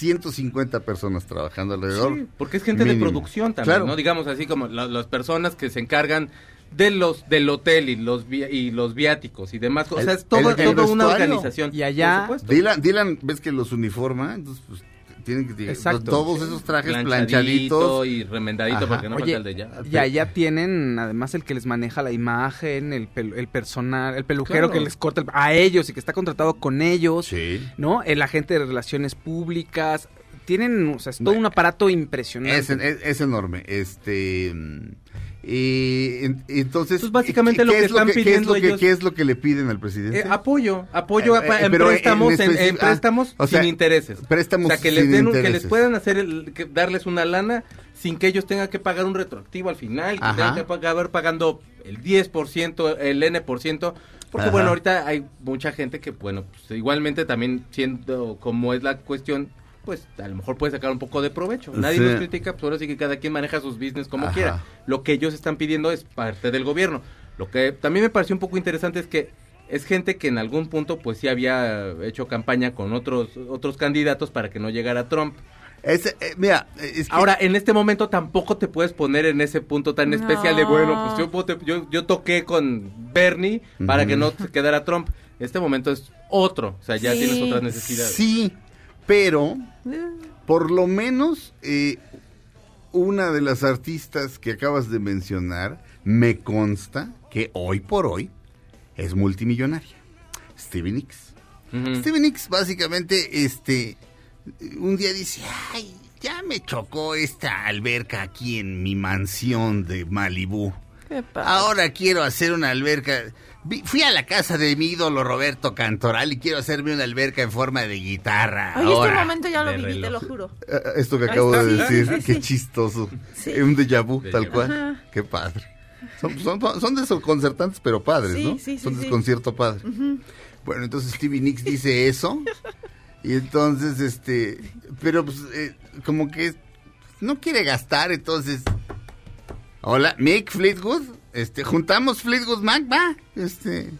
150 personas trabajando alrededor. Sí, porque es gente de producción también, Claro. ¿no? Digamos así como la- las personas que se encargan de los del hotel y los vi- y los viáticos y demás cosas. O sea, es todo, el- el toda una organización. Y allá-. Dylan, Dylan, ves que los uniforma, entonces pues, tienen que Exacto. todos esos trajes Planchadito planchaditos. y remendadito Ajá. porque no Oye, falta el de ya. y allá tienen además el que les maneja la imagen, el, pel- el personal, el peluquero Claro. que les corta el- a ellos y que está contratado con ellos, Sí. ¿no? El agente de relaciones públicas. Tienen, o sea, es todo un aparato impresionante. Es, es- es enorme. Este. Y en- entonces. Pues básicamente ¿qué- lo que es están qué es pidiendo lo que- ellos- ¿Qué es lo que le piden al presidente? Eh, apoyo, apoyo a- Eh, eh, en pero préstamos, en, en específico- ah, préstamos o sea, sin intereses. préstamos o sea, que les sin den un- que les intereses. puedan hacer el, que darles una lana sin que ellos tengan que pagar un retroactivo al final, que Ajá. tengan que pagar pagando el 10%, el N%, porque Ajá. bueno, ahorita hay mucha gente que bueno, pues, igualmente también siendo como es la cuestión pues a lo mejor puede sacar un poco de provecho. Nadie Sí. los critica, pues ahora sí que cada quien maneja sus business como Ajá. quiera. Lo que ellos están pidiendo es parte del gobierno. Lo que también me pareció un poco interesante es que es gente que en algún punto pues sí había hecho campaña con otros otros candidatos para que no llegara Trump. Es, eh, mira, es que- Ahora, en este momento tampoco te puedes poner en ese punto tan especial de, No. bueno, pues yo, yo, yo toqué con Bernie para que no te quedara Trump. Este momento es otro, o sea, ya Sí. tienes otras necesidades. Sí, pero por lo menos eh, una de las artistas que acabas de mencionar me consta que hoy por hoy es multimillonaria. Stevie Nicks. Ujú. Stevie Nicks básicamente, este, un día dice, ay, ya me chocó esta alberca aquí en mi mansión de Malibú. Ahora quiero hacer una alberca. Fui a la casa de mi ídolo Roberto Cantoral y quiero hacerme una alberca en forma de guitarra. Ay, este ahora. momento ya lo de viví, te lo juro. Eh, Esto que acabo de. Sí, decir, sí, qué chistoso. Sí. Eh, Un déjà vu, tal vu. cual. Ajá. Qué padre. Son, son, son desconcertantes, pero padres, Sí, ¿no? sí, sí, son sí. desconcierto padre. Bueno, entonces Stevie Nicks dice eso. [LAUGHS] y entonces, este. Pero pues, eh, como que no quiere gastar, entonces Hola, Mick Fleetwood, este, juntamos Fleetwood Mac, va, este,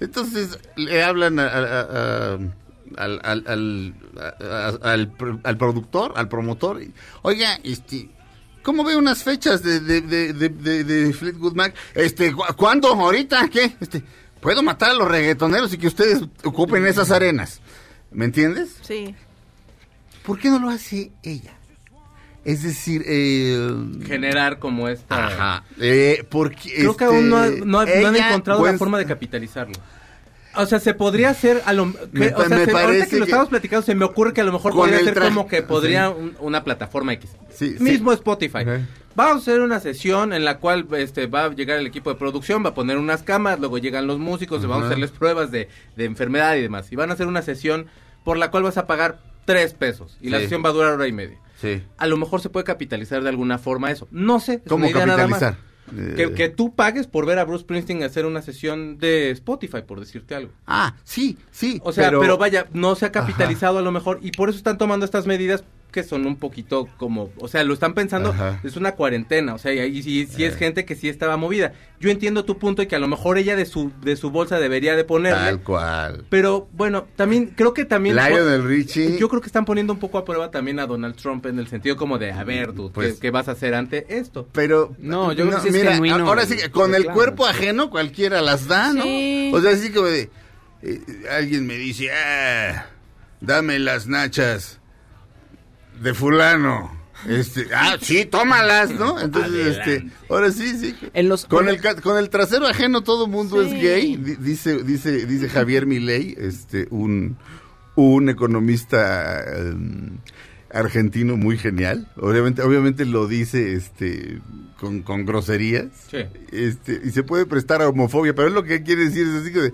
entonces le hablan a- a- a- a- al, al, al, al al productor, al promotor, oiga, este, ¿cómo ve unas fechas de, de, de, de, de- de Fleetwood Mac? Este, ¿cu- ¿cuándo? ¿Ahorita? ¿Qué? Este, puedo matar a los reggaetoneros y que ustedes ocupen esas arenas, ¿me entiendes? Sí. ¿Por qué no lo hace ella? Es decir, eh, Generar como esta... Ajá. Eh, porque Creo que aún no, ha- no ha- no han encontrado pues, la forma de capitalizarlo. O sea, se podría hacer a lo que- Me o pa- sea, me se- ahorita parece que lo estamos platicando se me ocurre que a lo mejor podría ser como que podría Sí. un- una plataforma X. Sí, sí. Mismo Spotify. Vamos a hacer una sesión en la cual este va a llegar el equipo de producción, va a poner unas cámaras, luego llegan los músicos, y vamos a hacerles pruebas de, de enfermedad y demás. Y van a hacer una sesión por la cual vas a pagar tres pesos. Y la sesión va a durar hora y media. Sí. A lo mejor se puede capitalizar de alguna forma eso. No sé. es ¿Cómo una idea nada más. capitalizar? Eh, Que, que tú pagues por ver a Bruce Springsteen hacer una sesión de Spotify, por decirte algo. Ah, sí, sí. O sea, pero, pero, vaya, no se ha capitalizado a lo mejor y por eso están tomando estas medidas que son un poquito como, o sea, lo están pensando, Ajá. es una cuarentena, o sea, y ahí sí, sí es Eh. gente que sí estaba movida. Yo entiendo tu punto y que a lo mejor ella de su de su bolsa debería de ponerle, Tal cual. pero bueno, también creo que también Lionel Richie. yo creo que están poniendo un poco a prueba también a Donald Trump en el sentido como de, a ver, dude, Pues- ¿qué, qué vas a hacer ante esto? Pero No, yo creo que es mira, genuino ahora sí, que con el cuerpo ajeno cualquiera las da, ¿no? Sí. O sea, así como de eh, alguien me dice, "Ah, dame las nachas de fulano." Este, ah, sí, tómalas, ¿no? [LAUGHS] Entonces, este, ahora sí, sí. En los- con el ca- con el trasero ajeno todo mundo Sí. es gay, di- dice dice dice Javier Milei, este un un economista em, argentino muy genial. Obviamente obviamente lo dice este con, con groserías. Sí. Este, y se puede prestar a homofobia, pero es lo que quiere decir es así que de,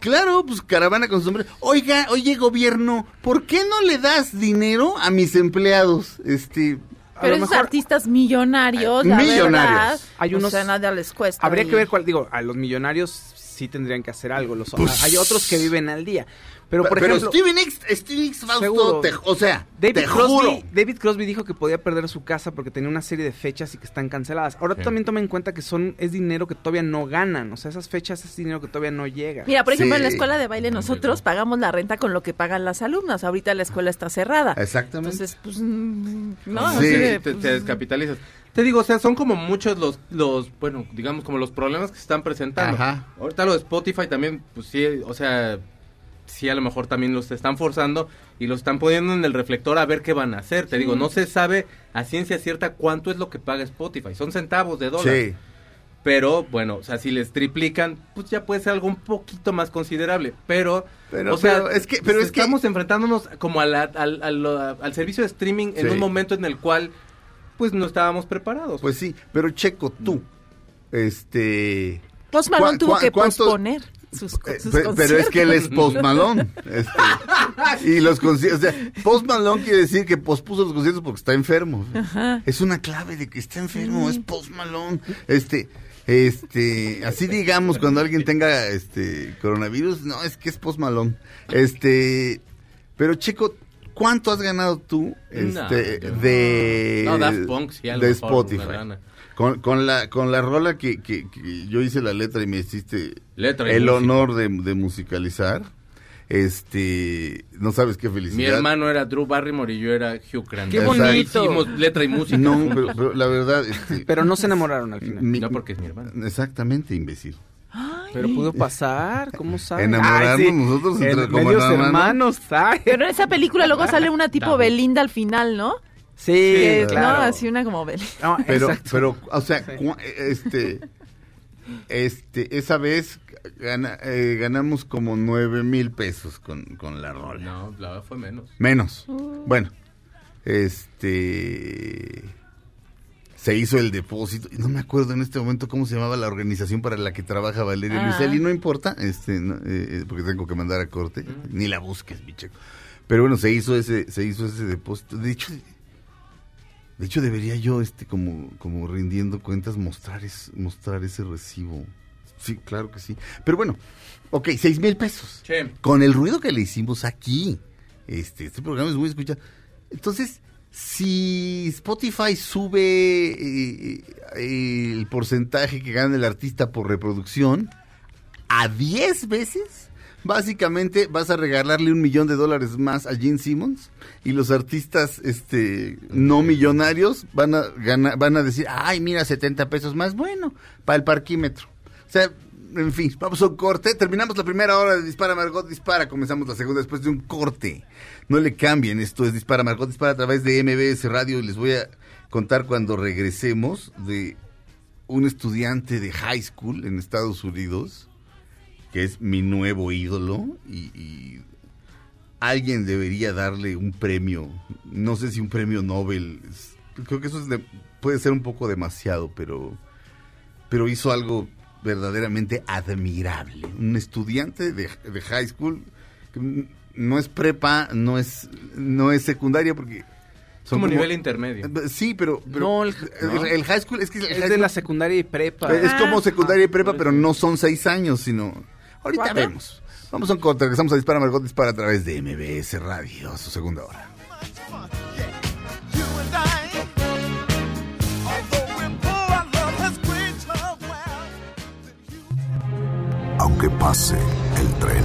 Claro, pues caravana con sombrero. Oiga, oye gobierno, ¿por qué no le das dinero a mis empleados? Este, a Pero lo esos mejor- artistas millonarios, la Millonarios. verdad, Hay o unos- sea, nada les cuesta. Habría que ver cuál, digo, a los millonarios sí tendrían que hacer algo. Los, Pues- hay otros que viven al día. Pero, por pero ejemplo, Steven X, Steven X Fausto, Seguro. te- o sea, David te Crosby, juro. David Crosby dijo que podía perder su casa porque tenía una serie de fechas y que están canceladas. Ahora tú también toma en cuenta que son es dinero que todavía no ganan, o sea, esas fechas es dinero que todavía no llega. Mira, por ejemplo, en la escuela de baile nosotros pagamos la renta con lo que pagan las alumnas. Ahorita la escuela está cerrada. Exactamente. Entonces, pues, mm, no, Sí. así de, te, pues, te descapitalizas. Te digo, o sea, son como muchos los, los, bueno, digamos como los problemas que se están presentando. Ajá. Ahorita lo de Spotify también, pues sí, o sea, sí a lo mejor también los están forzando y los están poniendo en el reflector a ver qué van a hacer. Te digo, no se sabe a ciencia cierta cuánto es lo que paga Spotify. Son centavos de dólar. Sí. Pero bueno, o sea, si les triplican, pues ya puede ser algo un poquito más considerable. Pero, Pero- o sea, pero es que- pero es que- estamos enfrentándonos como a la- al, al- al servicio de streaming en Sí. un momento en el cual, pues no estábamos preparados. Pues sí, pero Checo, tú, este... Post Malone ¿cuá- tuvo que cuánto- posponer sus, Eh, sus pe- pero es que él es. Post Malone. este, [LAUGHS] y los conciertos, o sea, Post Malone quiere decir que pospuso los conciertos porque está enfermo. Ajá. Es una clave de que está enfermo, es Post Malone. Este, este, así digamos cuando alguien tenga este coronavirus, no, es que es Post Malone. Este, pero Checo, ¿cuánto has ganado tú este no. de No, Daft Punk sí, a lo de mejor, Spotify? Con, con la con la rola que, que, que yo hice la letra y me hiciste Letra y el música. honor de, de musicalizar. Este, no sabes qué felicidad. Mi hermano era Drew Barrymore y yo era Hugh Grant. ¡Qué bonito! Hicimos letra y música. No, pero, pero la verdad, este, Pero no se enamoraron al final. mi- No, porque es mi hermano. Exactamente, imbécil. Pero pudo pasar, ¿cómo [LAUGHS] sabes? Enamorarnos nosotros entre- En- como medios hermanos. ¿sabes? Pero en esa película luego sale una tipo Dame. Belinda al final, ¿no? Sí, Que, claro. No, así una como Belinda. No, Pero, exacto. pero, o sea, este, este, esa vez gana- eh, ganamos como nueve mil pesos con, con la rola. No, la verdad fue menos. Menos. Bueno, este se hizo el depósito no me acuerdo en este momento cómo se llamaba la organización para la que trabaja Valeria Ah. Luiselli, no importa, este, no, eh, porque tengo que mandar a corte, ni la busques, bicho. Pero bueno, se hizo ese, se hizo ese depósito. De hecho, de hecho debería yo, este, como, como rindiendo cuentas, mostrar es, mostrar ese recibo. Sí, claro que sí. Pero bueno, ok, seis mil pesos Sí. con el ruido que le hicimos aquí. Este, este programa es muy escuchado. Entonces, si Spotify sube eh, eh, el porcentaje que gana el artista por reproducción a 10 veces, básicamente vas a regalarle un millón de dólares más a Gene Simmons y los artistas este no millonarios van a ganar, van a decir, ay, mira, 70 pesos más, bueno, para el parquímetro. O sea, en fin, vamos a un corte. Terminamos la primera hora de Dispara Margot Dispara. Comenzamos la segunda después de un corte. No le cambien, esto es Dispara Margot Dispara a través de MBS Radio y les voy a contar cuando regresemos de un estudiante de high school en Estados Unidos, que es mi nuevo ídolo y, alguien debería darle un premio. No sé si un premio Nobel. Creo que eso es de- puede ser un poco demasiado, pero, pero hizo algo verdaderamente admirable. Un estudiante de, de high school, no es prepa, no es, no es secundaria, porque... son Como nivel intermedio. Sí, pero, pero No, el- el, el high school es que el Es high de la secundaria y prepa. es como secundaria y prepa, pero no son seis años, sino... Ahorita ¿Cuatro? vemos. Vamos a un corte, regresamos a Dispara Margot Dispara a través de MBS Radio, a su segunda hora. Aunque pase el tren,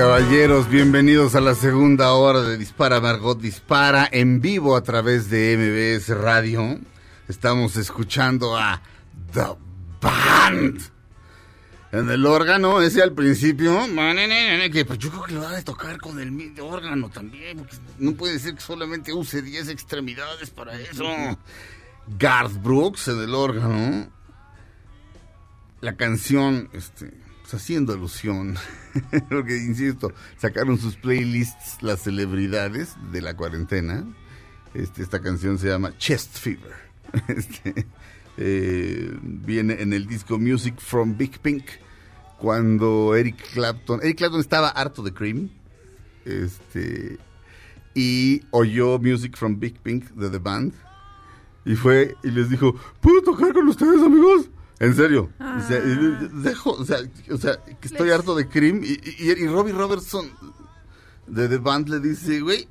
Caballeros, bienvenidos a la segunda hora de Dispara Margot Dispara en vivo a través de MBS Radio. Estamos escuchando a The Band. En el órgano, ese al principio, que pues yo creo que lo va a tocar con el mismo órgano también, no puede ser que solamente use 10 extremidades para eso. Garth Brooks en el órgano. La canción, este, pues haciendo alusión, [LAUGHS] porque insisto, sacaron sus playlists las celebridades de la cuarentena. Este, esta canción se llama Chest Fever. [LAUGHS] Este, eh, viene en el disco Music from Big Pink cuando Eric Clapton, Eric Clapton estaba harto de Cream, este, y oyó Music from Big Pink de The Band y fue y les dijo, ¿puedo tocar con ustedes amigos? En serio, o sea, y- dejo, o sea, o sea, que estoy Les- harto de Cream y, y, y Robbie Robertson de The Band le dice, güey,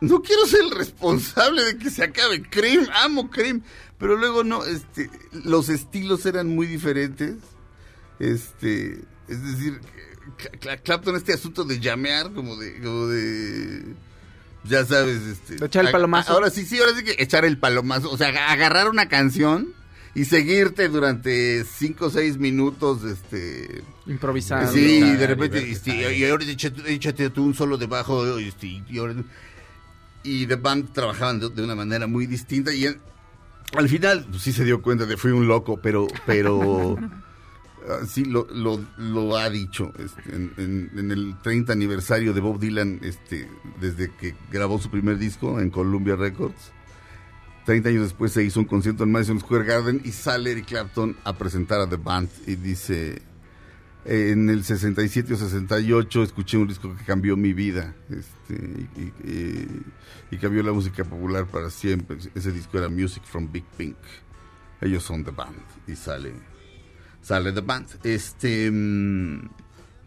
no quiero ser el responsable de que se acabe Cream, amo Cream, pero luego no, este, los estilos eran muy diferentes, este, es decir, Cla- Cla- Clapton este asunto de llamear, como de, como de, ya sabes, este, echar el palomazo. Ahora sí, sí, ahora sí que echar el palomazo, o sea, aga- agarrar una canción y seguirte durante cinco o seis minutos, este... Improvisando. Sí, Libertad, de repente, libertad. este, y ahora échate, échate tú un solo debajo, este, y, ahora- y The Band trabajaban de, de una manera muy distinta y él, al final pues, sí se dio cuenta de fui un loco, pero, pero [LAUGHS] ah, sí lo, lo, lo ha dicho este, en, en- en el 30 aniversario de Bob Dylan, este, desde que grabó su primer disco en Columbia Records. 30 años después se hizo un concierto en Madison Square Garden y sale Eric Clapton a presentar a The Band y dice, eh, en el 67 o 68 escuché un disco que cambió mi vida este, y, cambió la música popular para siempre. Ese disco era Music from Big Pink. Ellos son The Band y sale, sale The Band. Este, mm,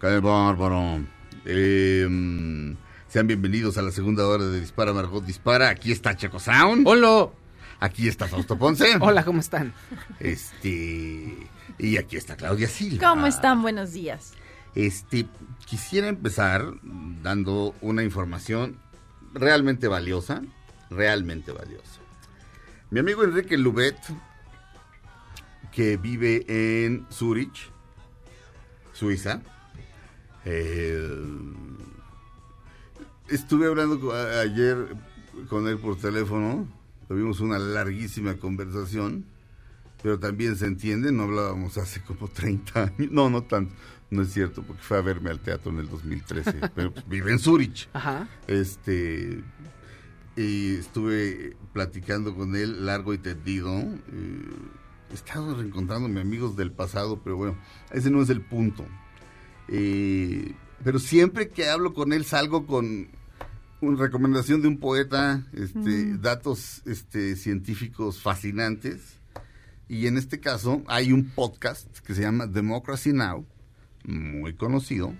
qué bárbaro. Eh, mm, sean bienvenidos a la segunda hora de Dispara Margot Dispara. Aquí está Checo Sound. Hola. Aquí está Fausto Ponce. [LAUGHS] Hola, ¿cómo están? Este, y aquí está Claudia Silva. ¿Cómo están? Buenos días. Este, quisiera empezar dando una información realmente valiosa, realmente valiosa. Mi amigo Enrique Lubet, que vive en Zurich, Suiza, eh, estuve hablando ayer con él por teléfono, tuvimos una larguísima conversación, pero también se entiende, no hablábamos hace como 30 años, no, no tanto, no es cierto, porque fue a verme al teatro en el 2013, [LAUGHS] pero pues, vive en Zurich. Ajá. Este, y estuve platicando con él largo y tendido. eh, he estado reencontrándome amigos del pasado, pero bueno, ese no es el punto. Eh, pero siempre que hablo con él salgo con una recomendación de un poeta, este, datos este, científicos fascinantes. Y en este caso hay un podcast que se llama Democracy Now, muy conocido,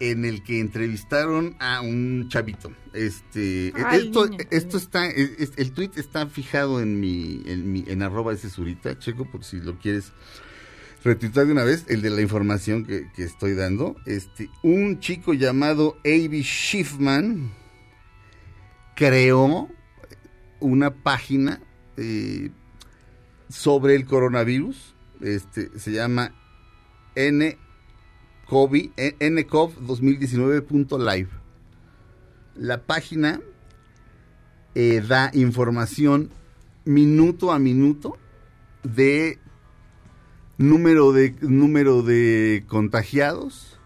en el que entrevistaron a un chavito. Este, Ay, esto, está, es- es- el tweet está fijado en mi, en mi, en arroba ese surita, checo, por si lo quieres retuitar de una vez, el de la información que, que estoy dando. Este, un chico llamado A.B. Schiffman creó una página eh, sobre el coronavirus. Este, se llama nCoV, eh, ncov2019.live. La página eh, da información minuto a minuto de número de número de contagiados,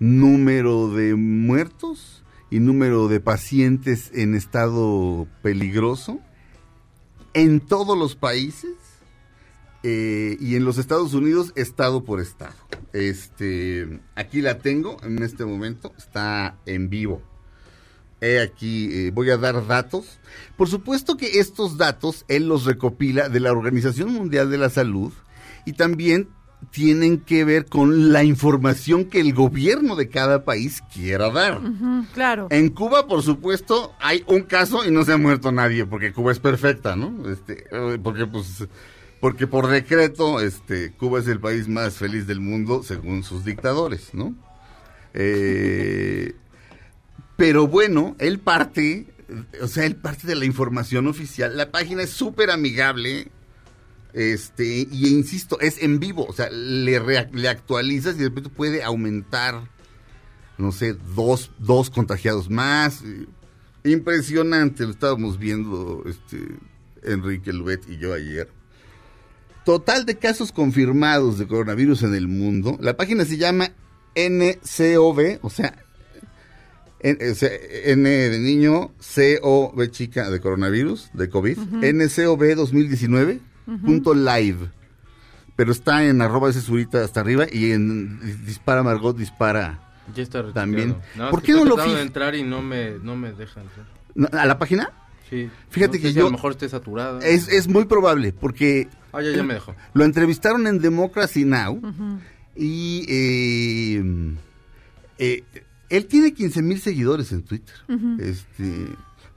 número de muertos y número de pacientes en estado peligroso en todos los países eh, y en los Estados Unidos estado por estado. Este, aquí la tengo en este momento, está en vivo. He aquí, eh, voy a dar datos. Por supuesto que estos datos él los recopila de la Organización Mundial de la Salud y también tienen que ver con la información que el gobierno de cada país quiera dar. Claro. En Cuba, por supuesto, hay un caso y no se ha muerto nadie, porque Cuba es perfecta, ¿no? Este, eh, porque pues, porque por decreto, este, Cuba es el país más feliz del mundo según sus dictadores, ¿no? Eh, [LAUGHS] pero bueno, él parte, o sea, él parte de la información oficial. La página es súper amigable. Este, y insisto, es en vivo, o sea, le, actualizas y de repente puede aumentar, no sé, dos, dos contagiados más. Impresionante, lo estábamos viendo este, Enrique Lubet y yo ayer. Total de casos confirmados de coronavirus en el mundo. La página se llama NCOV, o sea, N, o sea, N de niño, COV chica de coronavirus, de COVID, NCOV 2019, punto live. Pero está en arroba ese surita hasta arriba y en Dispara Margot Dispara. Ya está retuiteado. También. Más ¿Por qué no lo de entrar y no me, no me deja entrar. ¿No? ¿A la página? Sí. Fíjate No sé que si yo- a lo mejor esté saturada. Es, es muy probable, porque Ah, ya, ya me dejó. lo entrevistaron en Democracy Now! y eh, eh, él tiene 15 mil seguidores en Twitter. este,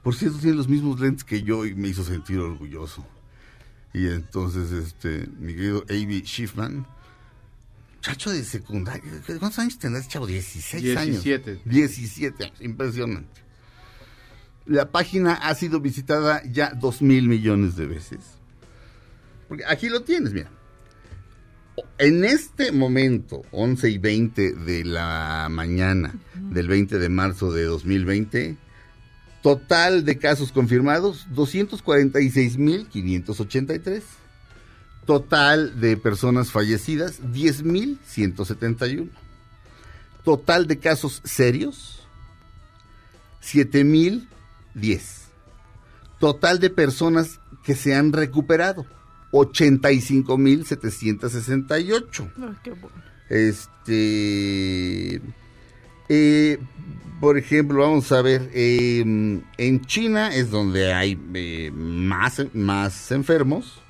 por cierto, tiene los mismos lentes que yo y me hizo sentir orgulloso. Y entonces, este, mi querido A.B. Schiffman, chacho de secundaria, ¿cuántos años tendrá ese chavo? 16 años. 17. 17 años, impresionante. La página ha sido visitada ya dos mil millones de veces. Porque aquí lo tienes, mira. En este momento, 11 y 20 de la mañana del 20 de marzo de 2020, total de casos confirmados, 246.583. Total de personas fallecidas, 10.171. Total de casos serios, 7.010. Total de personas que se han recuperado, 85.768. Ay, qué bueno. Este. eh, por ejemplo, vamos a ver. eh, en China es donde hay eh, más, más enfermos.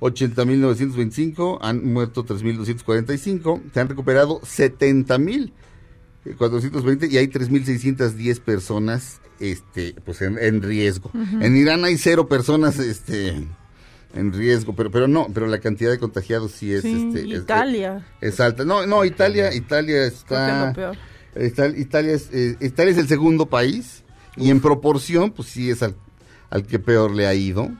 80.925, han muerto 3.245, se han recuperado 70.420 y hay 3.610 personas este, pues en, en riesgo. En Irán hay cero personas este, en riesgo, pero, pero no, pero la cantidad de contagiados sí es... Sí, este, es- Italia. es alta. No, no, Italia, Italia está. Creo que es lo peor. Italia, es, eh, Italia es el segundo país y en proporción, pues sí es al, al que peor le ha ido.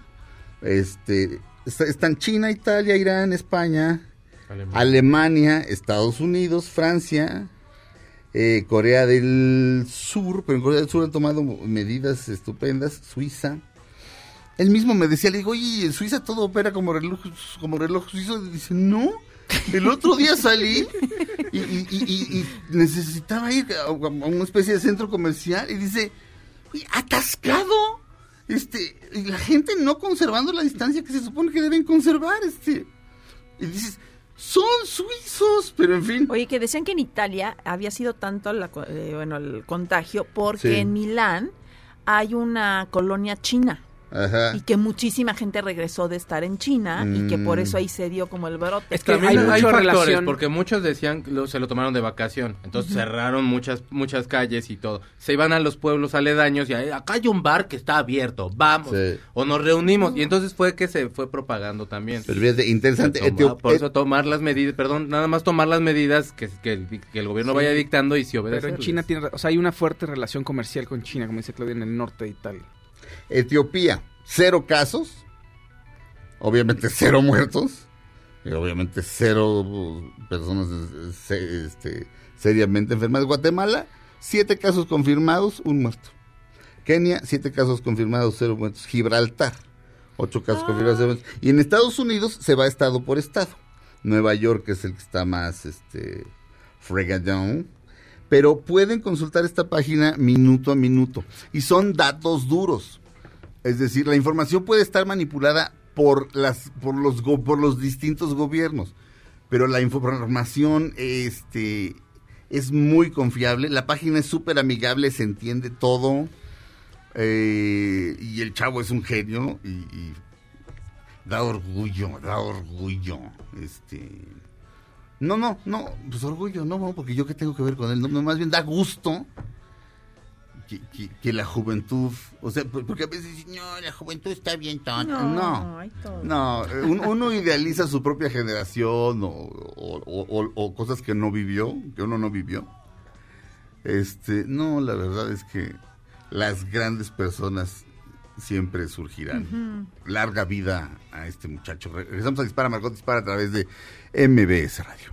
Este, está- están China, Italia, Irán, España, Alemania. Alemania, Estados Unidos, Francia, eh, Corea del Sur, pero en Corea del Sur han tomado medidas estupendas, Suiza. Él mismo me decía, le digo, oye, en Suiza todo opera como reloj, como reloj suizo. Dice, no. El otro día salí y, y- y- y- y necesitaba ir a, una especie de centro comercial y dice, "Oye, atascado. Este, y la gente no conservando la distancia que se supone que deben conservar, este. Y dices, son suizos, pero en fin. Oye, que decían que en Italia había sido tanto la eh, bueno, el contagio porque Sí. en Milán hay una colonia china Ajá. y que muchísima gente regresó de estar en China y que por Mm. eso ahí se dio como el brote. Es que también hay, factores, porque muchos decían que lo- se lo tomaron de vacación, entonces cerraron muchas muchas calles y todo. Se iban a los pueblos aledaños y ahí, acá hay un bar que está abierto, vamos, Sí. o nos reunimos y entonces fue que se fue propagando también. Pero fíjate, interesante. Toma- Etiop- por eso tomar las medidas, perdón, nada más tomar las medidas que, que el, que el gobierno Sí. vaya dictando y si Pero obedece. en China tiene, o sea, hay una fuerte relación comercial con China, como dice Claudia, en el norte de Italia. Etiopía, cero casos, obviamente [LAUGHS] cero muertos, y obviamente cero uh, personas eh, este, seriamente enfermas. Guatemala, siete casos confirmados, un muerto. Kenia, siete casos confirmados, cero muertos. Gibraltar, ocho casos confirmados, cero muertos. Y en Estados Unidos se va estado por estado. Nueva York es el que está más este, fregadón. Pero pueden consultar esta página minuto a minuto. Y son datos duros. Es decir, la información puede estar manipulada por las por los go- por los distintos gobiernos, pero la información este es muy confiable, la página es súper amigable, se entiende todo eh, y el chavo es un genio y, da orgullo, da orgullo, este no, no, no, pues orgullo, no, porque yo qué tengo que ver con él, no, más bien da gusto que, que- que la juventud, o sea, por- porque a veces dicen, no, la juventud está bien tonta. No, hay todo. no, eh, un- uno idealiza su propia generación o, o- o- o- o cosas que no vivió, que uno no vivió. Este, no, la verdad es que las grandes personas siempre surgirán. Larga vida a este muchacho. Regresamos a Dispara, Margot Dispara a través de MBS Radio.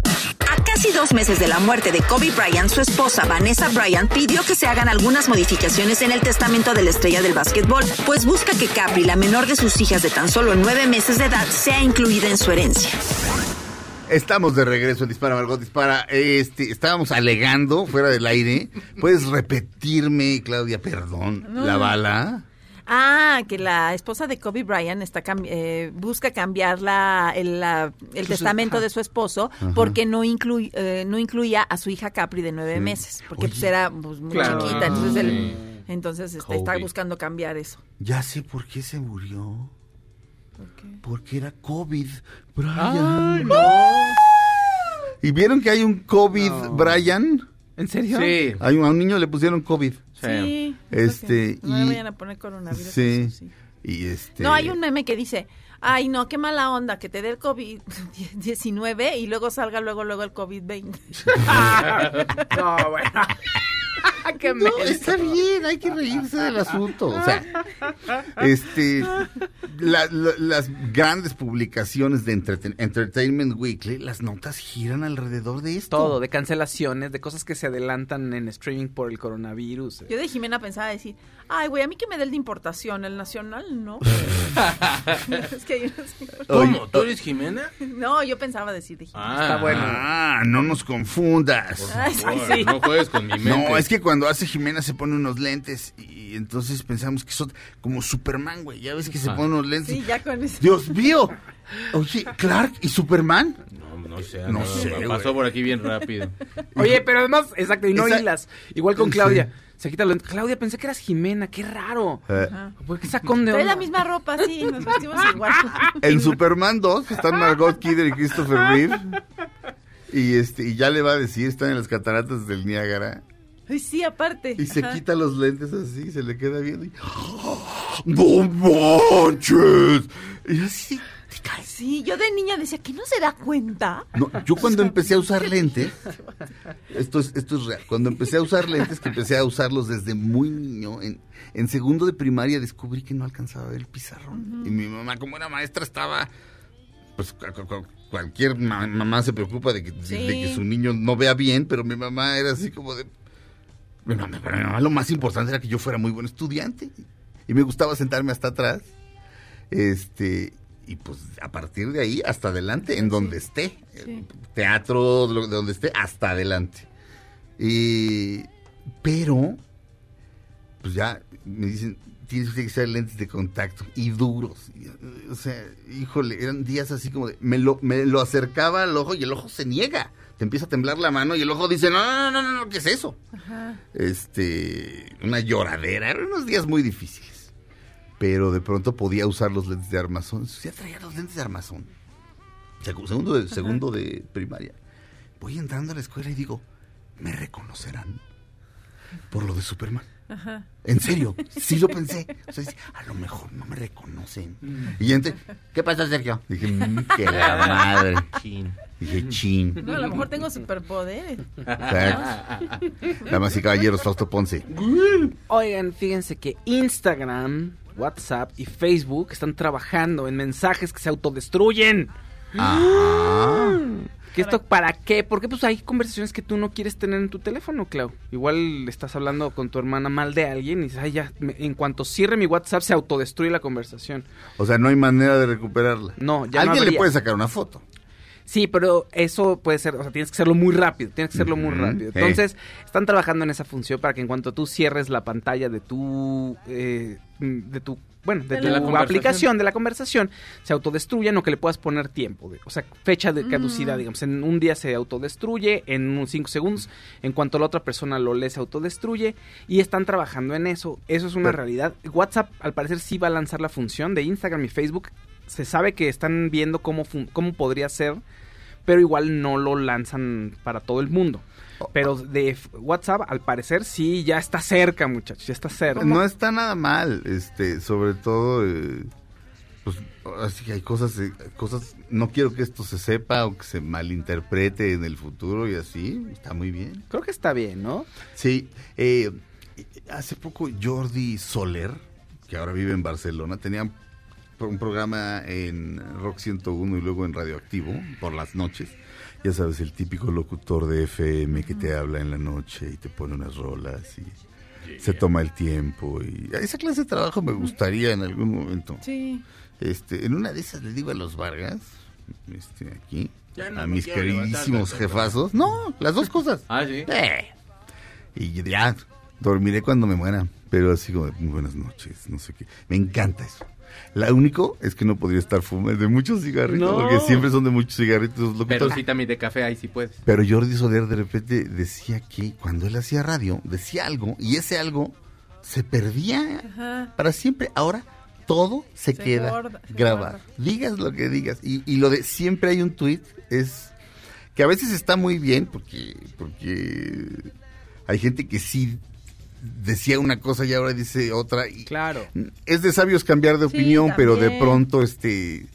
Casi dos meses de la muerte de Kobe Bryant, su esposa Vanessa Bryant pidió que se hagan algunas modificaciones en el testamento de la estrella del básquetbol, pues busca que Capri, la menor de sus hijas de tan solo nueve meses de edad, sea incluida en su herencia. Estamos de regreso en Dispara, Margot Dispara. Este, estábamos alegando fuera del aire. ¿Puedes repetirme, Claudia, perdón, No. la bala? Ah, que la esposa de Kobe Bryant está cam- eh, busca cambiar la, el, la- el Su- testamento de su esposo Ajá. porque no, incluy- eh, no incluía a su hija Capri de nueve Sí. meses, porque Oye. pues era pues, muy Claro. chiquita. Entonces, el. Entonces este, está buscando cambiar eso. Ya sé por qué se murió. ¿Por qué? Porque era COVID, Brian. Ay, no. ¿Y vieron que hay un COVID, No. Brian? ¿En serio? Sí. Hay un, a un niño le pusieron COVID. Sí. Este, No le y- vayan a poner coronavirus. Sí. eso sí. Y este. No, hay un meme que dice, ay no, qué mala onda que te dé el COVID-19 y luego salga luego luego el COVID-20. [LAUGHS] No, bueno. [LAUGHS] Qué No, está bien, hay que reírse del asunto. O sea, este, la- la- las grandes publicaciones de Entreten- Entertainment Weekly, las notas giran alrededor de esto. Todo, de cancelaciones, de cosas que se adelantan en streaming por el coronavirus. Yo de Jimena pensaba decir, ay güey, a mí que me dé el de importación, el nacional no. [LAUGHS] es que yo no sé. [LAUGHS] ¿Cómo? ¿Tú eres Jimena? No, yo pensaba decir de Jimena. Ah, Está bueno. Ah, no nos confundas. Por- sí. No juegues con mi mente. No, es que cuando hace Jimena se pone unos lentes y entonces pensamos que son como Superman, güey. Ya ves que se Ah. pone unos lentes. Sí, ya con eso. Dios mío. Oye, Clark y Superman. No, no sé. No No, sé. Pasó por aquí bien rápido. [LAUGHS] Oye, pero además, exacto, y no Esa- hilas. Igual con Sí. Claudia. Se quita lo... Claudia, pensé que eras Jimena, qué raro. Eh, ¿Por qué sacón de onda? la misma ropa, sí, nos vestimos igual. [LAUGHS] en Superman 2 están Margot Kidder y Christopher Reeve. Y este y ya le va a decir, están en las cataratas del Niágara. Ay, sí, aparte. Y se Ajá. quita los lentes así, se le queda viendo y... ¡No manches! Y así... Sí, yo de niña decía que no se da cuenta. No, yo cuando empecé a usar lentes, [LAUGHS] esto es, esto es real, cuando empecé a usar lentes, que empecé a usarlos desde muy niño, en, en segundo de primaria descubrí que no alcanzaba a ver el pizarrón. Y mi mamá, como era maestra, estaba, pues cu- cu- cu- cualquier ma- mamá se preocupa de que, Sí. de que su niño no vea bien, pero mi mamá era así como de... Mamá, para mi mamá lo más importante era que yo fuera muy buen estudiante y me gustaba sentarme hasta atrás. Este, y pues a partir de ahí hasta adelante, en donde esté, Sí. teatro, de donde esté, hasta adelante. Y, pero, pues ya me dicen, tienes que usar lentes de contacto y duros. Y, o sea, híjole, eran días así como de, me lo, me lo acercaba al ojo y el ojo se niega. Te empieza a temblar la mano y el ojo dice, no, no, no, no, no, ¿qué es eso? Ajá. este una lloradera, eran unos días muy difíciles. Pero de pronto podía usar los lentes de armazón. Ya traía los lentes de armazón. Segu- Segundo de, segundo de primaria. Voy entrando a la escuela y digo, ¿me reconocerán? Por lo de Superman. Ajá. En serio, sí lo pensé. O sea, dice, a lo mejor no me reconocen. Y yo entré, ¿qué pasa, Sergio? Dije, "Mm, que la [LAUGHS] madre. Chin. Dije, chin. No, a lo mejor tengo superpoderes. Exacto. Damas y caballeros, Fausto Ponce. Oigan, fíjense que Instagram, WhatsApp y Facebook están trabajando en mensajes que se autodestruyen. Ajá. ¿Que esto para qué? Porque pues hay conversaciones que tú no quieres tener en tu teléfono, Clau. Igual estás hablando con tu hermana mal de alguien y dices, ay, ya, me- en cuanto cierre mi WhatsApp se autodestruye la conversación. O sea, no hay manera de recuperarla. No, ya no Alguien le habría. puede sacar una foto. Sí, pero eso puede ser, o sea, tienes que hacerlo muy rápido, tienes que hacerlo muy Ujú, rápido. sí. Entonces, están trabajando en esa función para que en cuanto tú cierres la pantalla de tu, eh, de tu, bueno, de, De tu la aplicación, de la conversación, se autodestruyan o que le puedas poner tiempo, de- o sea, fecha de caducidad, Mm. digamos, en un día se autodestruye, en unos 5 segundos, en cuanto la otra persona lo lee se autodestruye y están trabajando en eso, eso es una Pero- realidad. WhatsApp al parecer sí va a lanzar la función de Instagram y Facebook, se sabe que están viendo cómo, fun- cómo podría ser pero igual no lo lanzan para todo el mundo. Pero de WhatsApp, al parecer, sí, ya está cerca, muchachos, ya está cerca. No está nada mal, este, sobre todo, eh, pues, así que hay cosas, eh, cosas, no quiero que esto se sepa o que se malinterprete en el futuro y así, está muy bien. Creo que está bien, ¿no? Sí, eh, hace poco Jordi Soler, que ahora vive en Barcelona, tenía un programa en Rock 101 y luego en Radioactivo por las noches. Ya sabes, el típico locutor de FM que te habla en la noche y te pone unas rolas y se toma el tiempo. y Esa clase de trabajo me gustaría en algún momento. Sí. Este, en una de esas le digo a los Vargas, este, aquí, no a mis queridísimos jefazos. No, las dos cosas. [LAUGHS] Ah, sí. Eh. Y ya, dormiré cuando me muera. Pero así como, muy buenas noches, no sé qué. Me encanta eso. La único es que no podría estar fumando de muchos cigarritos, No. porque siempre son de muchos cigarritos Pero sí también de café, ahí sí puedes. Pero Jordi Soler de repente decía que cuando él hacía radio, decía algo, y ese algo se perdía Ajá. para siempre. Ahora todo se, Se queda grabado. Digas lo que digas. Y, y lo de siempre hay un tweet es que a veces está muy bien porque, porque hay gente que sí decía una cosa y ahora dice otra. Y Claro. es de sabios cambiar de Sí, opinión, pero de pronto este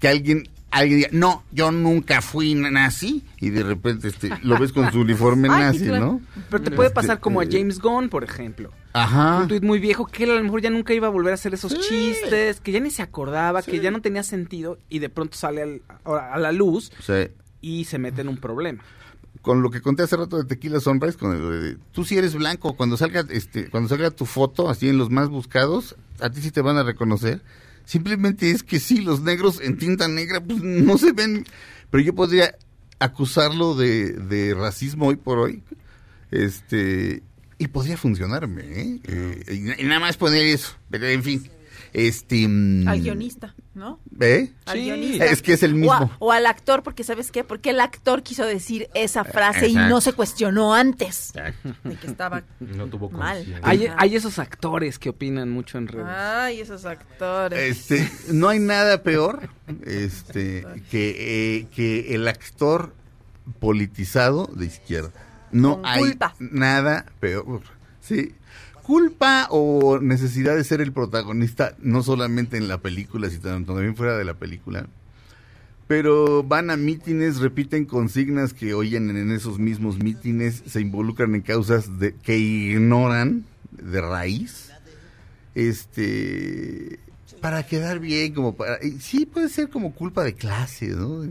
que alguien alguien diga, no, yo nunca fui nazi y de repente este lo ves con su uniforme [LAUGHS] Ay, nazi, claro. ¿no? Pero te puede Este, pasar como a eh, James Gunn, por ejemplo. Ajá. Un tuit muy viejo que él a lo mejor ya nunca iba a volver a hacer esos chistes, que ya ni se acordaba, que ya no tenía sentido y de pronto sale al- a la luz Sí. y se mete en un problema. Con lo que conté hace rato de Tequila Sunrise, con el tú si eres blanco, cuando salga este, cuando salga tu foto así en los más buscados, a ti sí te van a reconocer. Simplemente es que sí, los negros en tinta negra pues no se ven, pero yo podría acusarlo de, racismo hoy por hoy, este, y podría funcionarme, ¿eh? Eh, y nada más poner eso, pero en fin, este, mm, Al guionista, ¿no? ¿eh? Al Sí. guionista. Es que es el O, mismo. a- o al actor, porque ¿sabes qué? Porque el actor quiso decir esa frase y no se cuestionó antes de que estaba [LAUGHS] No tuvo mal. Hay, hay esos actores que opinan mucho en redes. Ay, esos actores. Este, no hay nada peor este, que, eh, que el actor politizado de izquierda. No Con hay culpa. nada peor. Sí. Culpa o necesidad de ser el protagonista, no solamente en la película, sino también fuera de la película. Pero van a mítines, repiten consignas que oyen en esos mismos mítines, se involucran en causas de, que ignoran de raíz este para quedar bien como para sí puede ser como culpa de clase no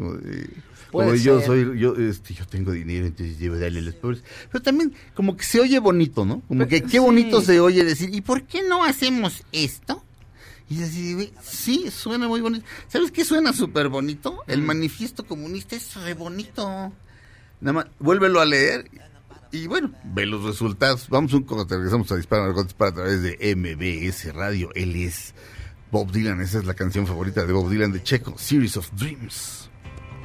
Puede como yo soy yo este yo tengo dinero entonces debo darle a los pobres pero también como que se oye bonito no como Pero- que qué sí. bonito se oye decir y por qué no hacemos esto y así, güey, sí, suena muy bonito. ¿Sabes qué suena súper bonito? El manifiesto comunista es re bonito. Nada más, vuélvelo a leer y bueno, ve los resultados. Vamos un corte, regresamos a Dispara Margot Dispara a través de MBS Radio. Él es Bob Dylan, esa es la canción favorita de Bob Dylan de Checo, Series of Dreams.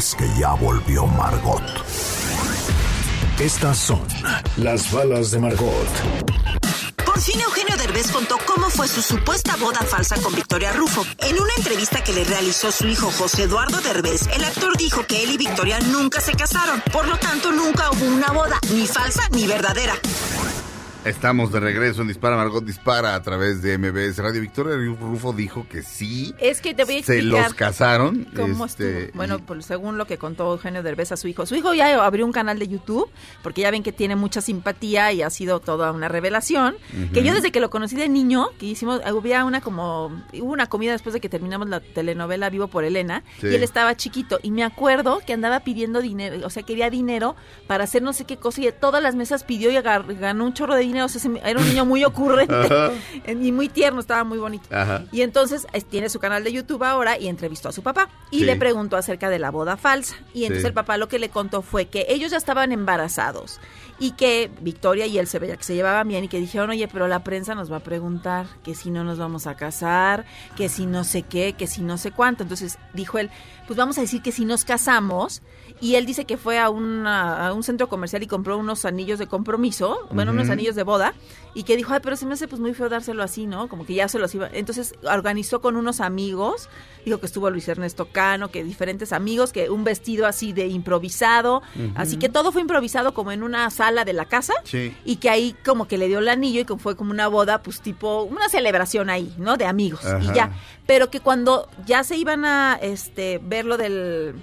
que ya volvió Margot. Estas son las balas de Margot. Por fin Eugenio Derbez contó cómo fue su supuesta boda falsa con Victoria Rufo. En una entrevista que le realizó su hijo José Eduardo Derbez, el actor dijo que él y Victoria nunca se casaron. Por lo tanto, nunca hubo una boda, ni falsa ni verdadera. Estamos de regreso en Dispara Margot Dispara a través de MBS Radio. Victoria Rufo dijo que sí. Es que te voy a Se explicar los casaron. cómo este, estuvo. Bueno, pues, según lo que contó Eugenio Derbez a su hijo. Su hijo ya abrió un canal de YouTube, porque ya ven que tiene mucha simpatía y ha sido toda una revelación. Que yo desde que lo conocí de niño, que hicimos, había una como, hubo una comida después de que terminamos la telenovela Vivo por Elena, Sí. y él estaba chiquito. Y me acuerdo que andaba pidiendo dinero, o sea, quería dinero para hacer no sé qué cosa, y de todas las mesas pidió y ganó un chorro de dinero. O sea, se me- era un niño muy ocurrente [LAUGHS] y muy tierno, estaba muy bonito. Ajá. Y entonces es- tiene su canal de YouTube ahora y entrevistó a su papá y Sí. le preguntó acerca de la boda falsa. Y entonces Sí. el papá lo que le contó fue que ellos ya estaban embarazados y que Victoria y él se veía que se llevaban bien y que dijeron, oye, pero la prensa nos va a preguntar que si no nos vamos a casar, que si no sé qué, que si no sé cuánto. Entonces dijo él, pues vamos a decir que si nos casamos. Y él dice que fue a, una- a un centro comercial y compró unos anillos de compromiso, bueno, unos anillos de boda, y que dijo, ay, pero se me hace pues muy feo dárselo así, ¿no? Como que ya se los iba. Entonces organizó con unos amigos, dijo que estuvo Luis Ernesto Cano, que diferentes amigos, que un vestido así de improvisado, así que todo fue improvisado como en una sala de la casa. Sí. Y que ahí como que le dio el anillo y que fue como una boda, pues tipo, una celebración ahí, ¿no? De amigos. Y ya. Pero que cuando ya se iban a este ver lo del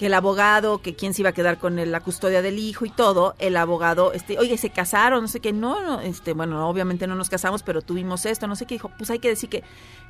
que el abogado, que quién se iba a quedar con el- la custodia del hijo y todo, el abogado, este, oye, se casaron, no sé qué, no, no, este, bueno, obviamente no nos casamos, pero tuvimos esto, no sé qué, dijo, pues hay que decir que,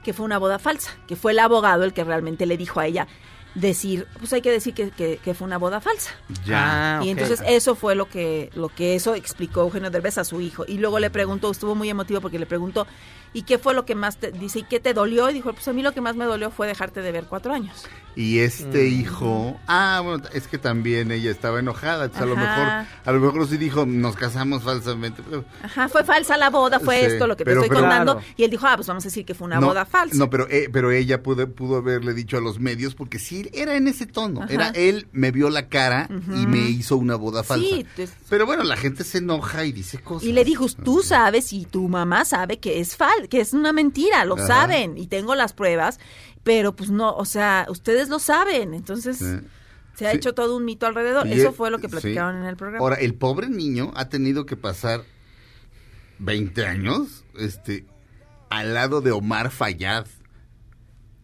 que fue una boda falsa, que fue el abogado el que realmente le dijo a ella, decir, pues hay que decir que, que- que fue una boda falsa. Ya. Ah, y entonces eso fue lo que lo que eso explicó Eugenio Derbez a su hijo. Y luego le preguntó, estuvo muy emotivo porque le preguntó, ¿y qué fue lo que más te dice? ¿Y qué te dolió? Y dijo, pues a mí lo que más me dolió fue dejarte de ver cuatro años. Y este Mm. hijo, ah, bueno, es que también ella estaba enojada, entonces a lo mejor, a lo mejor sí dijo, nos casamos falsamente. pero- Ajá, fue falsa la boda, fue Sí, esto lo que pero- te estoy pero- contando. Claro. Y él dijo, ah, pues vamos a decir que fue una no, boda falsa. No, pero, eh, pero ella pudo, pudo haberle dicho a los medios, porque sí, era en ese tono. Ajá. Era él, me vio la cara y Ujú. me hizo una boda falsa. Sí, pues- Pero bueno, la gente se enoja y dice cosas. Y le dijo, tú sabes y tu mamá sabe que es que es una mentira, lo Ajá. saben y tengo las pruebas, pero pues no, o sea, ustedes lo saben, entonces Sí. se ha Sí. hecho todo un mito alrededor. Y Eso fue lo que sí. platicaron en el programa. Ahora, el pobre niño ha tenido que pasar 20 años este, al lado de Omar Fayad.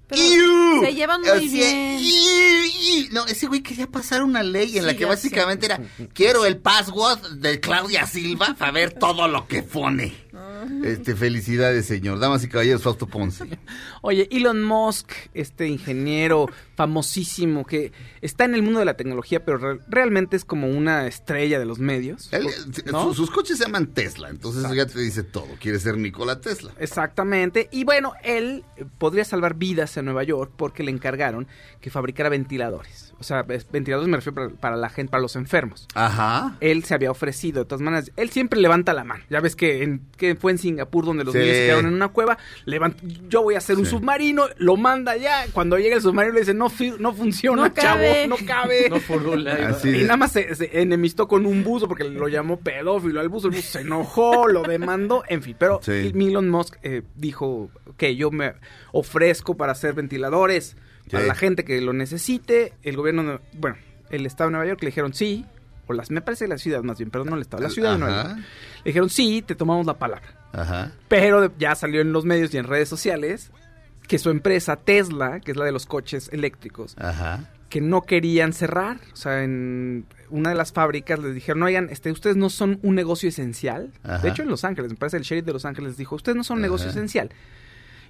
Pero se llevan muy O sea, bien. ¡iu! ¡iu! No, ese güey quería pasar una ley en Sí, la que básicamente era quiero el password de Claudia Silva para ver todo lo que pone. [LAUGHS] Este, felicidades, señor. Damas y caballeros, Fausto Ponce. Oye, Elon Musk, este ingeniero famosísimo que está en el mundo de la tecnología, pero re- realmente es como una estrella de los medios. Su- sus coches se llaman Tesla, entonces ya te dice todo. Quiere ser Nikola Tesla. Exactamente. Y bueno, él eh, podría salvar vidas en Nueva York porque le encargaron que fabricara ventiladores. O sea, es- ventiladores me refiero para, para la gente, para los enfermos. Ajá. Él se había ofrecido, de todas maneras. Él siempre levanta la mano. Ya ves que, en, que fue en Singapur donde los Sí. niños se quedaron en una cueva. levanta- yo voy a hacer un submarino, lo manda ya. Cuando llega el submarino le dice, no, fi- no funciona, No chavo, cabe". no cabe. No furula. Así Y nada más se, se enemistó con un buzo porque lo llamó pedófilo al buzo. El buzo se enojó, lo demandó, en fin. Pero Sí. Elon Musk eh, dijo que yo me ofrezco para hacer ventiladores para Sí. la gente que lo necesite. El gobierno, de- bueno, el estado de Nueva York le dijeron sí. O las, me parece que la ciudad más bien, perdón, no el estado, la ciudad de Nueva. York. Le dijeron sí, te tomamos la palabra. Ajá. Pero de- ya salió en los medios y en redes sociales que su empresa Tesla, que es la de los coches eléctricos, Ajá. que no querían cerrar. O sea, en una de las fábricas les dijeron, oigan, este, ustedes no son un negocio esencial. Ajá. De hecho, en Los Ángeles, me parece el sheriff de Los Ángeles les dijo, ustedes no son un negocio esencial.